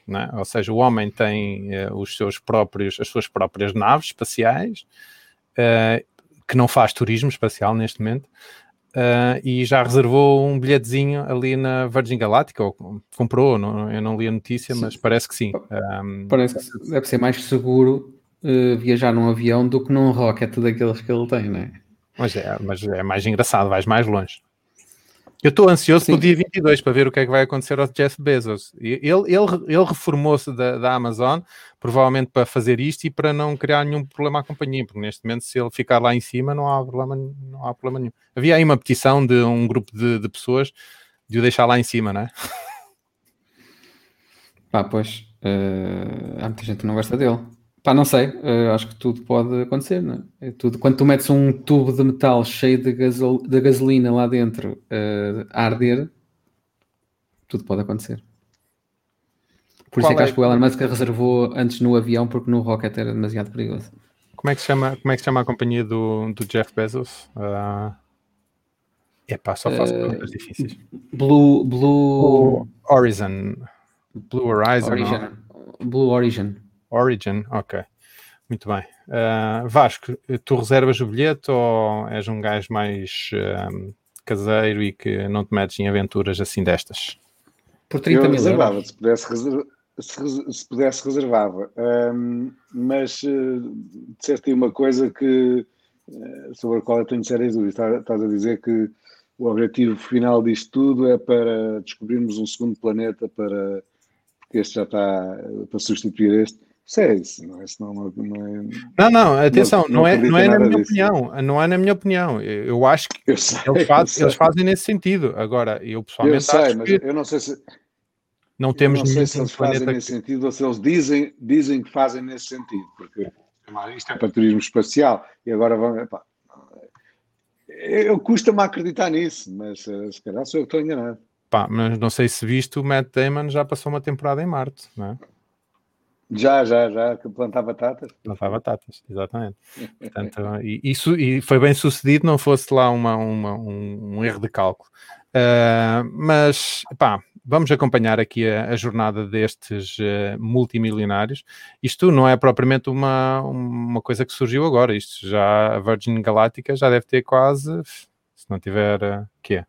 Não é? Ou seja, o homem tem eh, os seus próprios, as suas próprias naves espaciais, eh, que não faz turismo espacial neste momento, eh, e já reservou um bilhetezinho ali na Virgin Galactica, ou comprou, não- eu não li a notícia, Sim. mas parece que sim. Ahm, Parece que deve ser mais seguro eh, viajar num avião do que num rocket daqueles que ele tem, não é? Mas é, mas é mais engraçado, vais mais longe. Eu estou ansioso Sim. pelo dia 22 para ver o que é que vai acontecer ao Jeff Bezos. Ele, ele, ele reformou-se da, da Amazon, provavelmente para fazer isto e para não criar nenhum problema à companhia, porque neste momento, se ele ficar lá em cima, não há problema, não há problema nenhum. Havia aí uma petição de um grupo de, de pessoas de o deixar lá em cima, não é? Pá, pois, eh, há muita gente que não gosta dele. Pá, não sei, eh, acho que tudo pode acontecer, não é? É tudo. Quando tu metes um tubo de metal cheio de, gasol- de gasolina lá dentro eh, a arder, tudo pode acontecer. Por isso Qual é que é- acho que o Elon Musk reservou antes no avião, porque no rocket era demasiado perigoso. Como é que se chama, como é que se chama a companhia do, do Jeff Bezos? Ah, epá, só faço Eh, perguntas difíceis. Blue, Blue O Horizon. Blue Horizon. Origin, Blue Origin. Origin, ok. Muito bem. Uh, Vasco, tu reservas o bilhete ou és um gajo mais uh, caseiro e que não te metes em aventuras assim destas? Por 30 Eu mil reservava, euros. Se pudesse, reserva, se, se, pudesse reservava. Um, mas uh, disseste aí uma coisa que uh, sobre a qual eu tenho sérias dúvidas. Estás a dizer que o objetivo final disto tudo é para descobrirmos um segundo planeta para porque este já está para substituir este. Isso é isso, não é? Não, não, é, não, não, atenção, não, não, é, não é na minha disso. opinião, não é na minha opinião. Eu acho que eu sei, eles, faz, eles, fazem nesse sentido. Agora, eu pessoalmente eu sei, mas eu não sei se não temos não sei se eles fazem nesse sentido ou se eles dizem, dizem que fazem nesse sentido, porque isto é para turismo espacial e agora vão. Epá, eu custa-me acreditar nisso, mas eh, se calhar sou eu que estou enganado. Pá, mas não sei se visto, o Matt Damon já passou uma temporada em Marte, não é? Já, já, já, que plantar batatas. Plantar batatas, exatamente. Portanto, e, isso, e foi bem sucedido, não fosse lá uma, uma um, um, erro de cálculo. Uh, mas, pá, vamos acompanhar aqui a, a jornada destes uh, multimilionários. Isto não é propriamente uma, uma coisa que surgiu agora, isto já, a Virgin Galáctica já deve ter quase, se não tiver, uh, quê?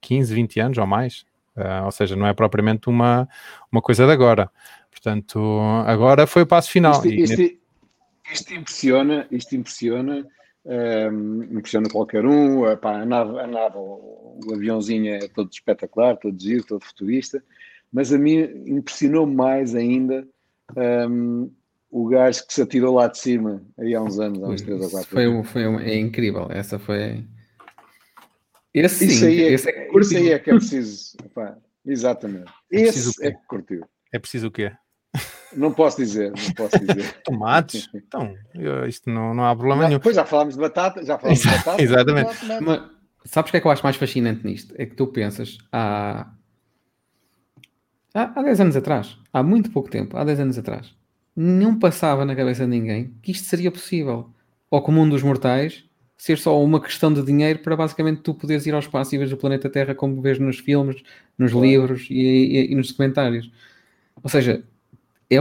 15, 20 anos ou mais. Uh, ou seja, não é propriamente uma, uma coisa de agora. Portanto, agora foi o passo final. Isto, isto, isto impressiona, isto impressiona, um, ehm, impressiona qualquer um. Epá, a, nave, a nave, o, o aviãozinho é todo espetacular, todo giro, todo futurista, mas a mim impressionou mais ainda um, ehm, o gajo que se atirou lá de cima aí há uns anos, há uns 3 ou 4 foi, anos. Foi, um, é incrível, essa foi. Esse, isso, sim, aí é, esse é que isso aí é que é preciso. Epá, exatamente. É esse é que curtiu. É preciso o quê? Não posso dizer, não posso dizer. Tomates? Então, isto não, não há problema nenhum. Depois já falámos de batata, já falámos de batata. Exatamente. Mas, sabes o que é que eu acho mais fascinante nisto? É que tu pensas há, há, há 10 anos atrás, há muito pouco tempo, há 10 anos atrás, não passava na cabeça de ninguém que isto seria possível. Ao comum dos mortais, ser só uma questão de dinheiro para basicamente tu poderes ir ao espaço e ver o planeta Terra como vês nos filmes, nos claro. livros e, e, e, nos documentários. Ou seja, é,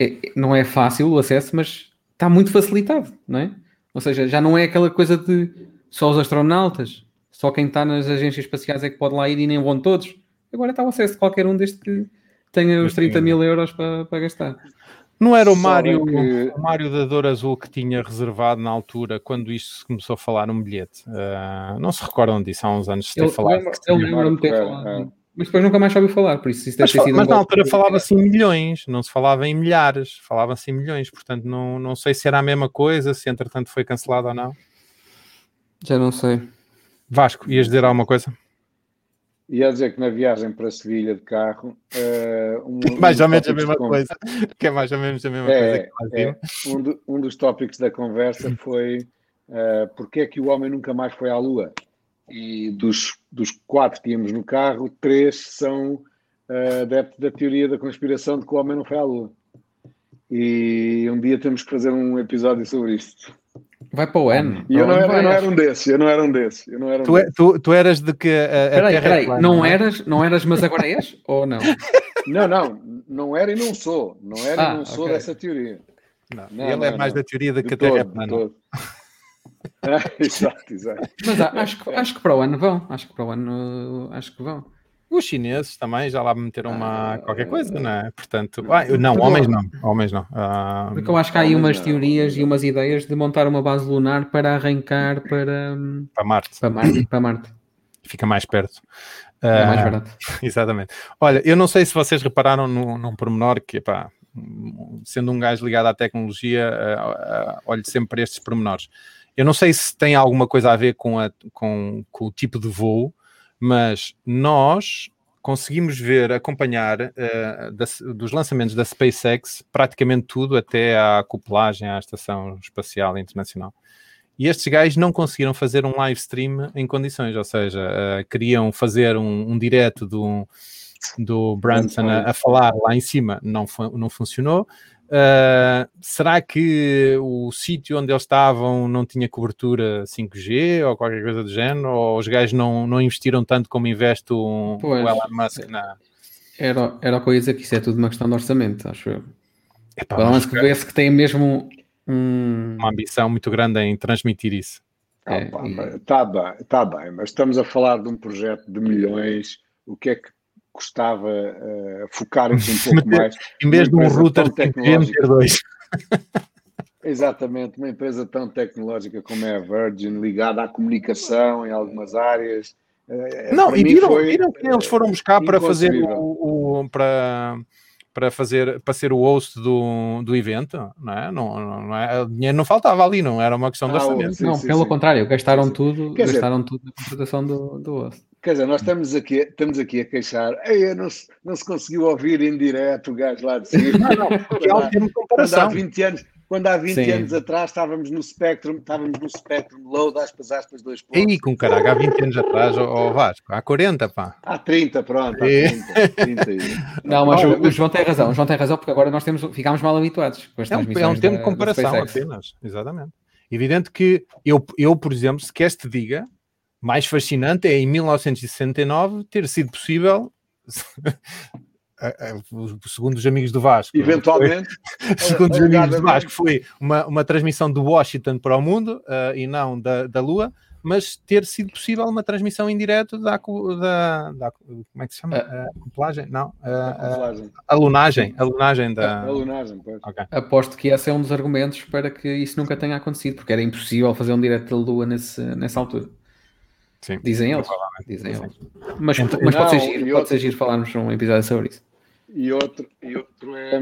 é, não é fácil o acesso, mas está muito facilitado, não é? Ou seja, já não é aquela coisa de só os astronautas, só quem está nas agências espaciais é que pode lá ir e nem vão todos. Agora está o acesso de qualquer um desde que tenha os 30 mil euros para, para gastar. Não era o Mário, que... o Mário da Dor Azul que tinha reservado na altura, quando isto se começou a falar num bilhete? Uh, não se recordam disso há uns anos de ter falado? Eu lembro-me de ter falado. Mas depois nunca mais ouviu falar, por isso isso deve mas, ter sido Mas um na altura falava-se em milhões, não se falava em milhares, falava-se em milhões, portanto não, não sei se era a mesma coisa, se entretanto foi cancelado ou não. Já não sei. Vasco, ias dizer alguma coisa? Ia dizer que na viagem para Sevilha de carro. Uh, um, mais um ou menos a mesma coisa. Que é mais ou menos a mesma é, coisa é, um, do, um, dos tópicos da conversa foi uh, porque é que o homem nunca mais foi à Lua? e dos, dos quatro que íamos no carro, três são uh, adeptos da teoria da conspiração de que o homem não foi à Lua. E um dia temos que fazer um episódio sobre isto. Vai para o N. E eu não, era, eu não era um desses, eu não era um desses. Eu não era um tu, é, tu, tu, eras de que a, a peraí, terra peraí, é plana, não, não é? eras, não eras, mas agora és? ou não? Não, não, não era e não sou. Não era ah, e não sou okay. dessa teoria. Não, não, ele é mais da teoria de que a Terra é plana. exato, exato. Mas acho, acho que para o ano vão. Acho que para o ano acho que vão. Os chineses também já lá meteram uma qualquer coisa, não é? Portanto, ah, não, homens não, homens não. Uh, Porque eu acho que há aí umas teorias e umas ideias de montar uma base lunar para arrancar para, para Marte. Para Marte, para Marte. Fica mais perto. É mais ah, barato. exatamente. Olha, eu não sei se vocês repararam num, num pormenor que, pá, sendo um gajo ligado à tecnologia, uh, uh, olho sempre para estes pormenores. Eu não sei se tem alguma coisa a ver com, a, com, com o tipo de voo, mas nós conseguimos ver, acompanhar uh, da, dos lançamentos da SpaceX praticamente tudo até à acoplagem à Estação Espacial Internacional. E estes gajos não conseguiram fazer um live stream em condições, ou seja, uh, queriam fazer um, um direto do, do Branson a, a, falar lá em cima, não, não funcionou. Uh, será que o sítio onde eles estavam não tinha cobertura 5G ou qualquer coisa do género? Ou os gajos não, não investiram tanto como investe o, o Elon Musk na. Era, era o que eu ia dizer que isso é tudo uma questão de orçamento, acho eu. Epá, menos mas que vê-se que tem mesmo um. uma ambição muito grande em transmitir isso. É, Está e- tá bem, tá bem, mas estamos a falar de um projeto de milhões. O que é que custava eh, focarem-se um pouco mais? Em vez de um router tão 5G, tecnológica. meter dois. Exatamente, uma empresa tão tecnológica como é a Virgin, ligada à comunicação em algumas áreas. eh, Não, e viram, foi, viram que eles foram buscar para fazer o, o- para, para fazer para ser o host do, do evento, não é? Não, não, não é? O dinheiro não faltava ali, não era uma questão de Ah, orçamento. sim, não, sim, pelo sim. contrário, gastaram Sim, sim. tudo, Quer dizer- gastaram tudo na contratação do, do osso. Quer dizer, nós estamos aqui, estamos aqui a queixar, Ei, não, se, não se conseguiu ouvir em direto o gajo lá de cima. Não, não, porque há um termo de Quando há comparação. 20 anos, quando há 20 Sim. anos atrás estávamos no Spectrum, estávamos no Spectrum load, aspas, aspas, dois pontos. Aí, com caralho, há 20 anos atrás, ó ó Vasco, há 40, pá. Há 30, pronto, há É. 30, 30 aí. Não, mas Olha, o, o João tem razão, o João tem razão, porque agora nós temos, ficámos mal habituados com as É um, é um termo de comparação apenas, exatamente. Evidente que eu, eu, por exemplo, se queres te diga, mais fascinante é em 1969 ter sido possível, segundo os amigos do Vasco, Eventualmente, foi- segundo os amigos do. Vasco, foi uma, uma transmissão de Washington para o mundo ah, e não da, da Lua, mas ter sido possível uma transmissão em direto da, da, da- como é que se chama? Ah. A acoplagem? Não, a a, a, lunagem, a lunagem da... a lunagem, pois. Ok. Aposto que esse é um dos argumentos para que isso nunca tenha acontecido, porque era impossível fazer um direto da Lua nesse, nessa altura. Sim. Dizem eles. Provavelmente, Dizem sim. eles. Mas, Então- mas pode ser Não, giro, e pode outro- ser giro falarmos um episódio sobre isso. E outro, e outro é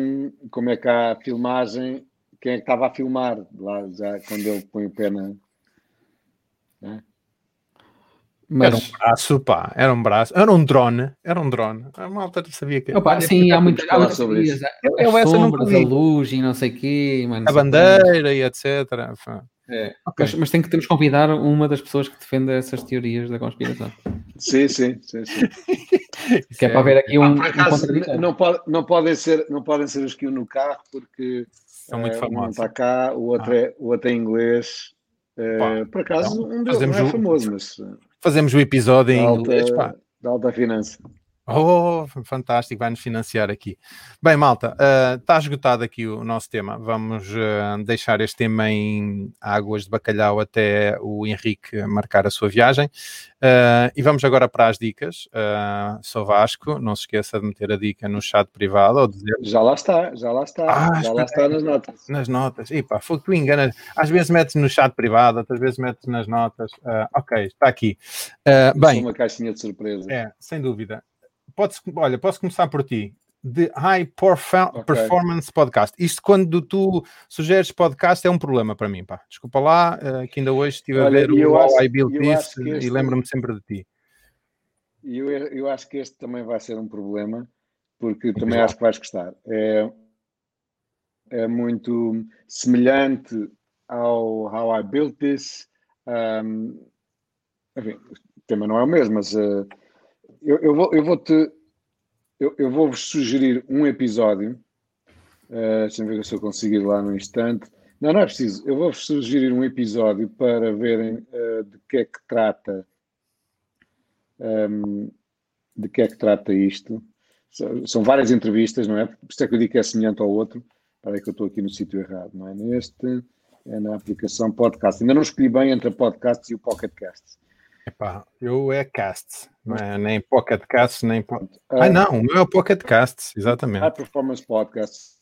como é que há a filmagem, quem é que estava a filmar lá já quando ele põe o pé na. né? Era um Mas, braço, pá, era um braço, era um drone, era um drone. A malta sabia que opa, Olha, sim, há temos muitas há sobre isso. Eu- as eu essa nunca sombras, a luz e não sei o quê, mano, a não bandeira e etc. É. Ok. Mas, mas tem que temos que convidar uma das pessoas que defende essas teorias da conspiração. Sim, sim, sim. sim. Que é para haver aqui um, Ah, um acaso, contraditório. não, pode, não, podem ser, não podem ser os que iam no carro, porque São muito eh, um famosos. está cá, o outro, é, o outro é inglês. Eh, Pá, por acaso, então, um deles fazemos não é o- famoso, mas eh, Fazemos o episódio em da inglês, pá. alta, da alta finança. Oh, fantástico, vai-nos financiar aqui. Bem, malta, ah, está esgotado aqui o nosso tema. Vamos ah, deixar este tema em águas de bacalhau até o Henrique marcar a sua viagem. Ah, e vamos agora para as dicas. Uh, sou Vasco, não se esqueça de meter a dica no chat privado ou dizer Já lá está, já lá está, Ah, já lá está nas notas. nas notas. E pá, foi que tu enganas. Às vezes metes no chat privado, outras vezes metes nas notas. Ok, está aqui. Bem, uma caixinha de surpresa. É, sem dúvida. Olha, posso começar por ti. The High Perfa- Ok. Performance Podcast. Isto quando tu sugeres podcast é um problema para mim, pá. Desculpa lá, eh, que ainda hoje estive a Olha, ver e eu o acho- I Built This que e este- lembro-me sempre de ti. E eu, eu acho que este também vai ser um problema, porque Diz também acho que vais gostar. É, é muito semelhante ao How I Built This. Um, enfim, o tema não é o mesmo, mas uh, eu, eu vou, eu vou te eu, eu vou-vos sugerir um episódio. Uh, Deixa-me ver se eu consigo ir lá no instante. Não, não é preciso. Eu vou-vos sugerir um episódio para verem uh, de que é que trata um, de que é que trata isto. São, várias entrevistas, não é? Por isso é que eu digo que é semelhante ao outro. Aí que eu estou aqui no sítio errado, não é? Neste, é na aplicação podcast. Ainda não escolhi bem entre a podcast e o Pocket Cast. Epá, eu é cast, não é nem Pocket Cast, nem. Po... Ah, Ah, não, o meu é o Pocket Cast, High exatamente. Performance Podcast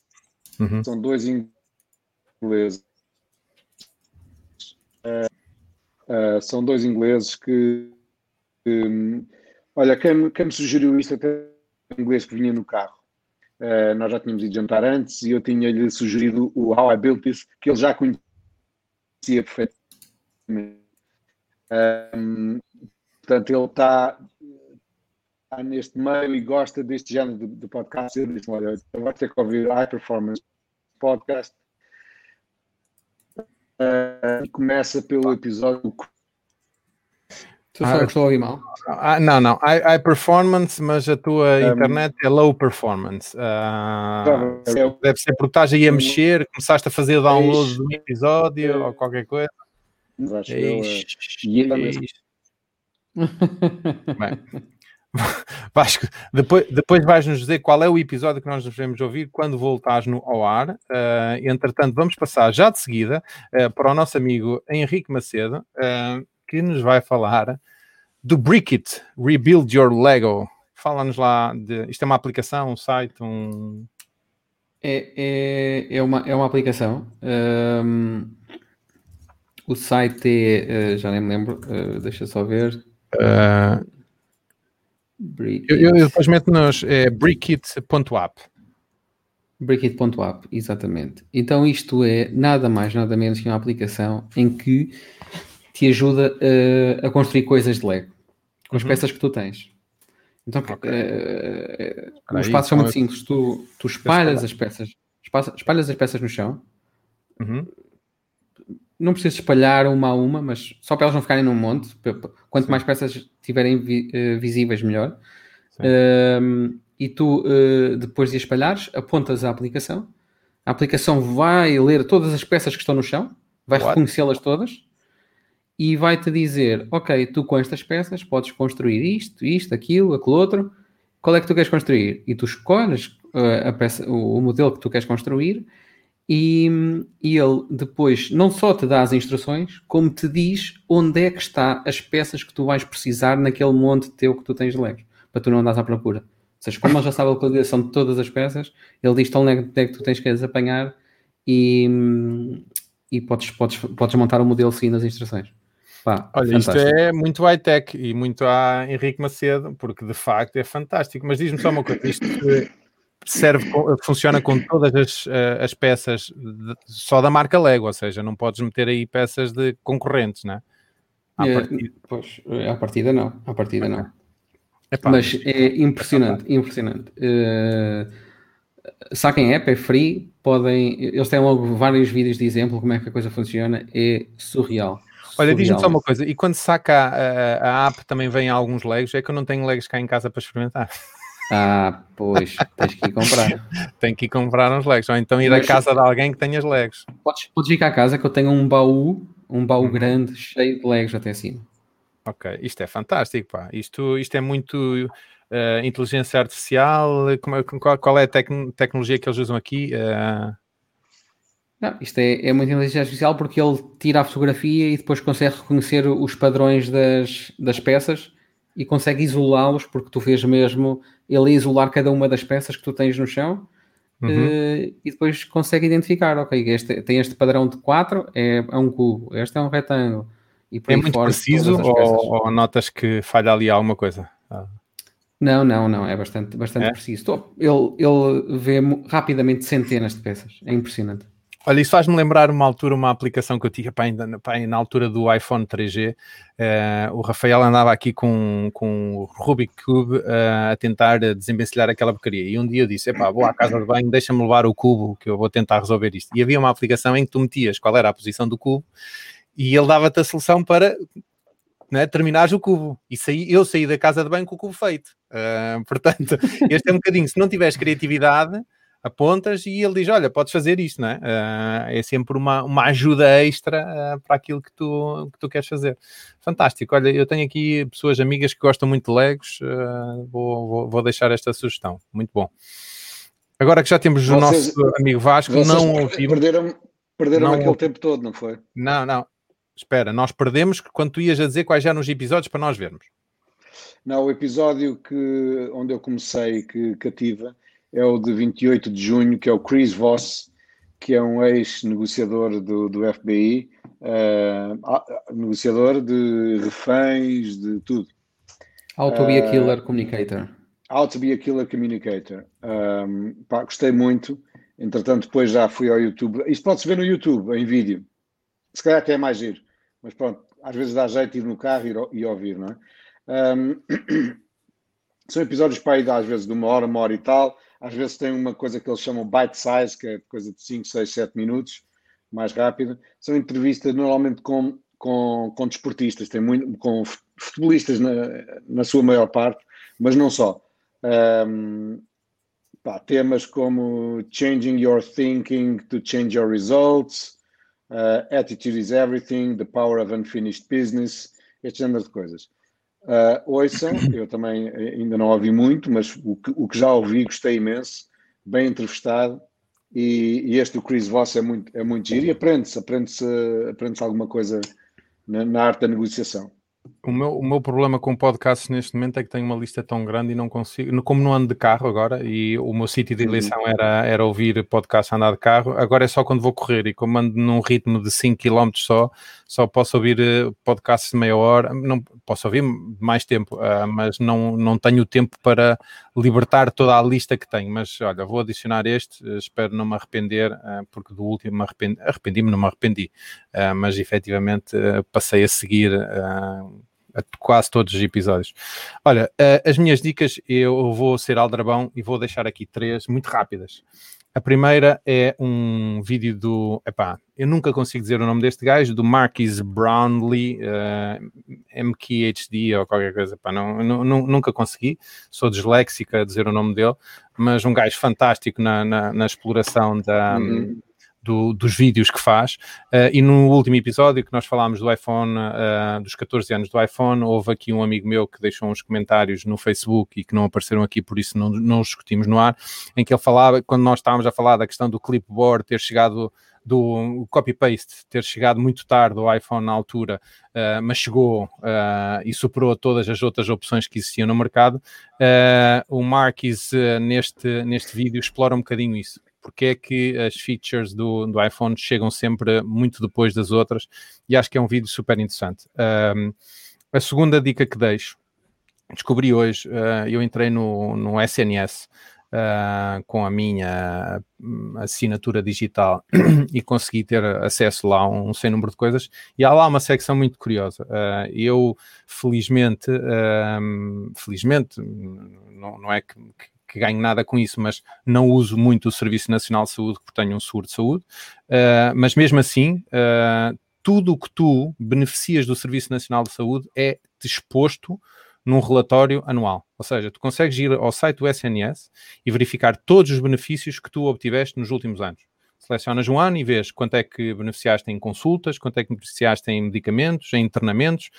Uhum. são dois ingleses. Ah, são dois ingleses que. que, olha, quem, me- quem me sugeriu isto até em inglês que vinha no carro. Ah, nós já tínhamos ido jantar antes e eu tinha-lhe sugerido o How I Built This, que ele já conhecia perfeitamente. Ah, portanto, ele está está neste meio e gosta deste género de, de podcast. Eu disse: Olha, eu vou ter que ouvir High Performance Podcast. Ah, e começa pelo episódio. Tu só Ah, estou a ouvir mal. Ah, não, não, high, high performance, mas a tua Um, internet é low performance. O- deve ser porque estás aí a mexer, começaste a fazer download um episódio ou qualquer coisa. Acho eu, ah, Ixi, e ele- ixi. Bem, Vasco, depois, depois vais-nos dizer qual é o episódio que nós devemos ouvir quando voltares no, ao ar. Uh, entretanto, vamos passar já de seguida uh, para o nosso amigo Henrique Macedo, uh, que nos vai falar do Brickit Rebuild Your Lego. Fala-nos lá de. Isto é uma aplicação, um site, um. É, é, é, uma, é uma aplicação. Um, o site é. já nem me lembro, deixa só ver. Uh, eu, eu, depois meto nos é, brickit.app. Brickit.app, exatamente. Então isto é nada mais, nada menos que uma aplicação em que te ajuda uh, a construir coisas de Lego com as uhum. peças que tu tens. Então okay. uh, uh, os passos são muito simples. Tu, tu espalhas as peças, espalhas as peças no chão. Uhum. Não precisas espalhar uma a uma, mas só para elas não ficarem num monte. Quanto Sim. mais peças estiverem vi, uh, visíveis, melhor. Uh, e tu, uh, depois de espalhares, apontas a aplicação. A aplicação vai ler todas as peças que estão no chão, vai reconhecê-las todas e vai-te dizer: Ok, tu com estas peças podes construir isto, isto, aquilo, aquilo outro. Qual é que tu queres construir? E tu escolhes uh, a peça, o modelo que tu queres construir e, e, ele depois não só te dá as instruções, como te diz onde é que está as peças que tu vais precisar naquele monte teu que tu tens de Legos, para tu não andares à procura. Ou seja, como ele já sabe a localização de todas as peças, ele diz-te onde é que tu tens que as apanhar e, e podes, podes, podes montar o modelo seguindo as instruções. Pá, Olha, fantástico. isto é muito high-tech e muito a Henrique Macedo, porque de facto é fantástico. Mas diz-me só uma coisa: isto serve, funciona com todas as, eh, as peças de, só da marca Lego, ou seja, não podes meter aí peças de concorrentes, né? À é, partida. Pois, à partida não, à partida não. Epá, mas é impressionante, impressionante. Uh, saquem app, é free, podem. Eles têm logo vários vídeos de exemplo como é que a coisa funciona, é surreal. Olha, diz-me só uma coisa, e quando saca a, a, app também vem alguns Legos, é que eu não tenho Legos cá em casa para experimentar. Ah, pois, tens que ir comprar. Tem que ir comprar uns Legos, ou então ir Mas, à casa de alguém que tenha os Legos. Podes, podes ir cá à casa que eu tenho um baú, um baú uhum. grande, cheio de Legos até cima. Ok, isto é fantástico, pá. Isto, isto é muito uh, inteligência artificial. Como, é, qual, qual, é a tec tecnologia que eles usam aqui? Uh... Não, isto é, é muito inteligência artificial porque ele tira a fotografia e depois consegue reconhecer os padrões das, das peças e consegue isolá-los porque tu vês mesmo ele isolar cada uma das peças que tu tens no chão uhum. uh, e depois consegue identificar, ok, este, tem este padrão de 4, é, é um cubo, este é um retângulo. E é muito preciso ou, ou, notas que falha ali alguma coisa? Ah. Não, não, não, é bastante, bastante é? preciso. Ele, ele vê rapidamente centenas de peças, é impressionante. Olha, isso faz-me lembrar uma altura, uma aplicação que eu tinha pá, ainda, na altura do iPhone 3G. Uh, eh, o Rafael andava aqui com, com o Rubik Cube uh, a tentar desembencilhar aquela porcaria. E um dia eu disse: Epá, vou à casa de banho, deixa-me levar o cubo que eu vou tentar resolver isto. E havia uma aplicação em que tu metias qual era a posição do cubo e ele dava-te a solução para né, terminares o cubo. E saí, eu saí da casa de banho com o cubo feito. Uh, portanto, este é um bocadinho. Se não tiveres criatividade apontas e ele diz: Olha, podes fazer isto, não é? Uh, é sempre uma, uma ajuda extra uh, para aquilo que tu, que tu queres fazer. Fantástico. Olha, eu tenho aqui pessoas amigas que gostam muito de Legos, uh, vou, vou, vou, deixar esta sugestão. Muito bom. Agora que já temos vocês, o nosso amigo Vasco, não ouvimos. Perderam, perderam não, aquele tempo todo, não foi? Não, não. Espera, nós perdemos quando tu ias a dizer quais eram os episódios para nós vermos. Não, o episódio que, onde eu comecei, que cativa, é o de 28 de junho, que é o Chris Voss, que é um ex-negociador do, do FBI, uh, eh, negociador de reféns, de tudo. How to be a Killer uh, Communicator. How to be a Killer Communicator. Um, pá, gostei muito. Entretanto, depois já fui ao YouTube. Isto pode-se ver no YouTube, em vídeo. Se calhar até é mais giro. Mas pronto, às vezes dá jeito de ir no carro e, e ouvir, não é? Um, são episódios para ir, às vezes, de uma hora, uma hora e tal às vezes tem uma coisa que eles chamam bite size, que é coisa de 5, 6, 7 minutos, mais rápida. São entrevistas normalmente com, com, com desportistas, tem muito, com futebolistas na, na sua maior parte, mas não só. Um, pá, temas como changing your thinking to change your results, uh, attitude is everything, the power of unfinished business, este género de coisas. Uh, ouçam, eu também ainda não ouvi muito, mas o que, o que já ouvi gostei imenso, bem entrevistado. E, e este do Chris Voss é muito, é muito giro e aprende-se, aprende-se aprende alguma coisa na, na arte da negociação. O meu, o meu problema com podcasts neste momento é que tenho uma lista tão grande e não consigo, como não ando de carro agora, e o meu sítio de uhum. eleição era, era ouvir podcast andar de carro, agora é só quando vou correr, e como ando num ritmo de 5 km só, só posso ouvir eh, podcasts de meia hora, não posso ouvir mais tempo, uh, mas não, não tenho tempo para libertar toda a lista que tenho. Mas olha, vou adicionar este, uh, espero não me arrepender, uh, porque do último arrependi-me, arrependi não me arrependi, mas efetivamente passei a seguir quase todos os episódios. Olha, uh, as minhas dicas, eu vou ser aldrabão e vou deixar aqui três muito rápidas. A primeira é um vídeo do. Epá, eu nunca consigo dizer o nome deste gajo, do Marquis Brownlee, uh, eh, MKHD ou qualquer coisa. Epá, não, não, nunca consegui, sou disléxica a dizer o nome dele, mas um gajo fantástico na, na, na exploração da, uhum do, dos vídeos que faz. Uh, e no último episódio que nós falámos do iPhone, uh, dos 14 anos do iPhone, houve aqui um amigo meu que deixou uns comentários no Facebook e que não apareceram aqui, por isso não, não os discutimos no ar, em que ele falava, quando nós estávamos a falar da questão do clipboard ter chegado do copy-paste ter chegado muito tarde ao iPhone na altura, uh, mas chegou uh, e superou todas as outras opções que existiam no mercado. Uh, o Marquis, neste, neste vídeo, explora um bocadinho isso porque é que as features do, do iPhone chegam sempre muito depois das outras, e acho que é um vídeo super interessante. Um, a segunda dica que deixo, descobri hoje, uh, eu entrei no, no SNS uh, com a minha hum, assinatura digital e consegui ter acesso lá a um sem número de coisas, e há lá uma secção muito curiosa. Uh, eu, felizmente, felizmente, não, não é que, que que ganho nada com isso, mas não uso muito o Serviço Nacional de Saúde porque tenho um seguro de saúde. Uh, mas mesmo assim, uh, tudo o que tu beneficias do Serviço Nacional de Saúde é exposto num relatório anual. Ou seja, tu consegues ir ao site do SNS e verificar todos os benefícios que tu obtiveste nos últimos anos. Selecionas um ano e vês quanto é que beneficiaste em consultas, quanto é que beneficiaste em medicamentos, em internamentos,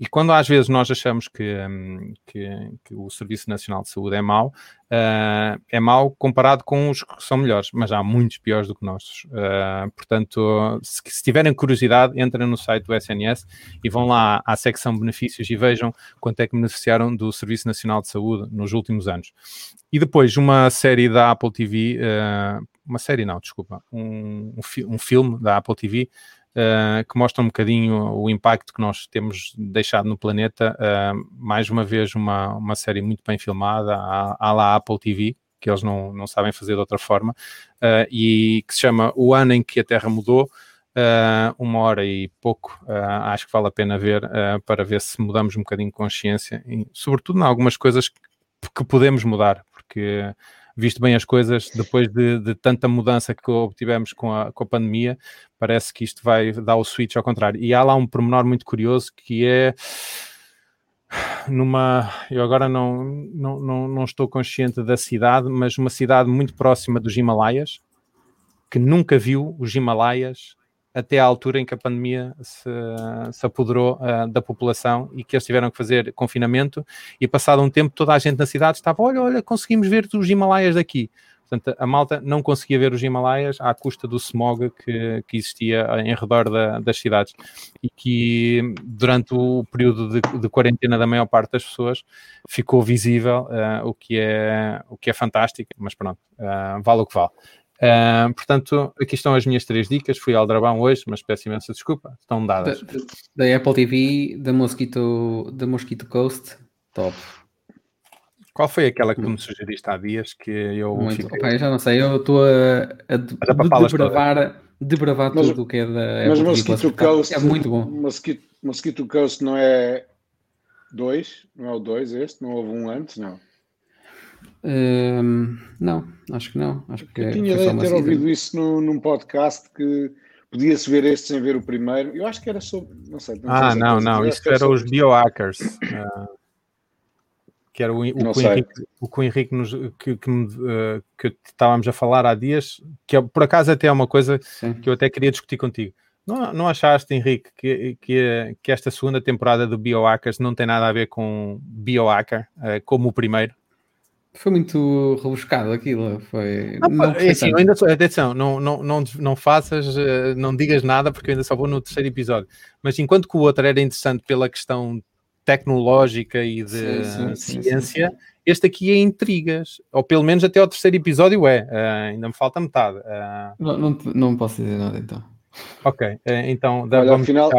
e quando às vezes nós achamos que, hum, que, que o Serviço Nacional de Saúde é mau, uh, é mau comparado com os que são melhores, mas há muitos piores do que nós. Uh, portanto, se, se, tiverem curiosidade, entrem no site do SNS e vão lá à secção benefícios e vejam quanto é que beneficiaram do Serviço Nacional de Saúde nos últimos anos. E depois, uma série da Apple TV, uh, uma série não, desculpa, um, um, fi um filme da Apple TV uh, que mostra um bocadinho o impacto que nós temos deixado no planeta. Uh, mais uma vez, uma, uma série muito bem filmada, à, à la Apple TV, que eles não, não sabem fazer de outra forma, uh, e que se chama O Ano em que a Terra Mudou. Uh, uma hora e pouco, uh, acho que vale a pena ver uh, para ver se mudamos um bocadinho de consciência, e, sobretudo em algumas coisas que, que podemos mudar, porque visto bem as coisas, depois de, de tanta mudança que obtivemos com a, com a pandemia, parece que isto vai dar o switch ao contrário. E há lá um pormenor muito curioso que é numa. Eu agora não, não, não, não estou consciente da cidade, mas uma cidade muito próxima dos Himalaias, que nunca viu os Himalaias até à altura em que a pandemia se, se apoderou uh, da população e que eles tiveram que fazer confinamento e passado um tempo toda a gente na cidade estava, olha, olha, conseguimos ver os Himalaias daqui. Portanto, a malta não conseguia ver os Himalaias à custa do smog que, que existia em redor da, das cidades e que durante o período de, de, quarentena da maior parte das pessoas ficou visível, uh, o, que é, o que é fantástico, mas pronto, uh, vale o que vale. Uh, portanto, aqui estão as minhas três dicas. Fui ao Aldrabão hoje, mas peço imensa desculpa. Estão dadas. Da, da, Apple TV, da Mosquito, da Mosquito Coast, top. Qual foi aquela que tu me sugeriste há dias que eu Muito. Fiquei... Opa, eu já não sei, eu estou a, a, a debravar, debravar mas, tudo o que é da Apple Mas Mosquito Coast é muito bom. Mosquito, Mosquito Coast não é dois? Não é o dois este? Não houve um antes? Não não, acho que não. Acho que eu tinha de ter ouvido isso no, num podcast que podia-se ver este sem ver o primeiro. Eu acho que era sobre. Não sei. Não ah, não, não. Isso era os biohackers. Uh, que era o, o, que, o Henrique, o que o Henrique nos, que, que, uh, que estávamos a falar há dias, que é, por acaso até é uma coisa Sim. que eu até queria discutir contigo. Não, não achaste, Henrique, que, que, que esta segunda temporada do Biohackers não tem nada a ver com Biohacker, uh, como o primeiro? Foi muito rebuscado aquilo. Foi. Não, não é assim, ainda sou, atenção, não, não, não, não faças, uh, não digas nada, porque eu ainda só vou no terceiro episódio. Mas enquanto que o outro era interessante pela questão tecnológica e de sim, sim, ciência, sim, este aqui é intrigas, ou pelo menos até ao terceiro episódio é, uh, ainda me falta metade. Uh... Não, não, não posso dizer nada então. Ok, eh, então Olha, afinal,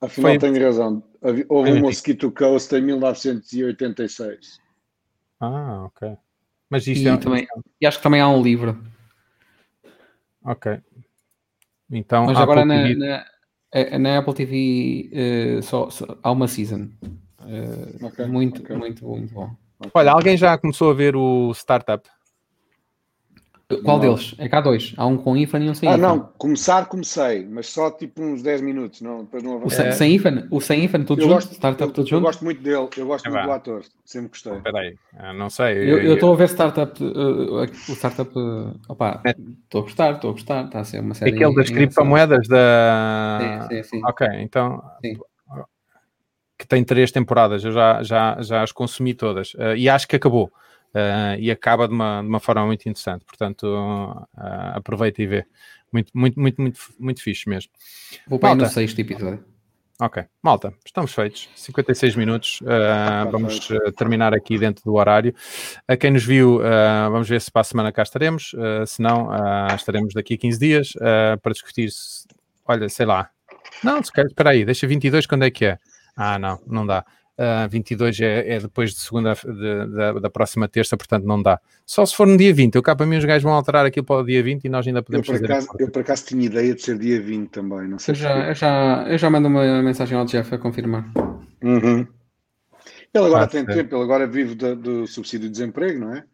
afinal Foi... tenho razão. Houve um Mosquito Coast em 1986. Ah, ok. Mas isto e, é... também, e acho que também há um livro. Ok. Então, Mas agora na, na, é, na, Apple TV uh, só, só, há uma season. Uh, okay, muito, okay. muito, muito bom. Olha, alguém já começou a ver o Startup? Qual não. deles? É cá dois. Há um com IFAN e um sem ah, IFAN. Ah, não. Começar, comecei, mas só tipo uns 10 minutos. Não, depois não o sem, sem IFAN? O sem IFAN, tudo eu junto? Gosto, startup, tudo junto? Eu gosto muito dele. Eu gosto é muito do ator. Sempre gostei. Espera aí. Ah, não sei. Eu estou a ver Startup. Uh, o Startup. Uh, opa, estou a gostar, estou a gostar. Está a ser uma série. Aquele das criptomoedas da. Sim, sim, sim. Ok, então. Sim. Que tem três temporadas. Eu já, já, já as consumi todas. Uh, e acho que acabou. Uh, e acaba de uma, de uma forma muito interessante. Portanto, uh, aproveita e vê. Muito, muito, muito, muito, muito fixe mesmo. Vou para no sexto episódio. Ok, malta, estamos feitos. 56 minutos. Uh, vamos terminar aqui dentro do horário. A quem nos viu, vamos ver se para a semana cá estaremos. se não, estaremos daqui a 15 dias para discutir. Se, olha, sei lá. Não, espera aí, deixa 22 quando é que é? Ah, não, não dá. Uh, 22 é, é depois de segunda de, da, da, próxima terça, portanto não dá. Só se for no dia 20. Eu cá para mim os gajos vão alterar aquilo para o dia 20 e nós ainda podemos eu por acaso, Eu por acaso tinha ideia de ser dia 20 também, não sei. Eu já, eu já, eu já mando uma mensagem ao Jeff a confirmar. Uhum. Ele agora ah, tem tempo, ele agora vive do, do, subsídio de desemprego, não é?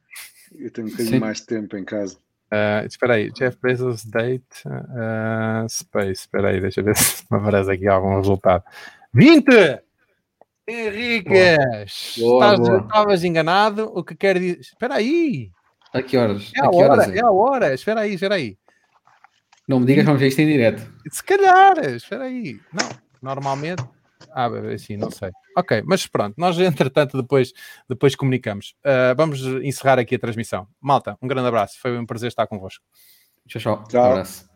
Eu tenho um bocadinho mais de tempo em casa. Uh, espera aí, Jeff Bezos date uh, space, espera aí, deixa eu ver se me aparece aqui algum resultado. 20! Henriquez, estavas enganado, o que quer dizer... Espera aí! A que horas? É a, a hora, horas é? é a hora, espera aí, espera aí. Não me digas que vamos ver isto em direto. Se calhar, espera aí. Não, normalmente... Ah, assim, não sei. Ok, mas pronto, nós entretanto depois, depois comunicamos. Uh, vamos encerrar aqui a transmissão. Malta, um grande abraço, foi um prazer estar convosco. Tchau, tchau. tchau. Um abraço.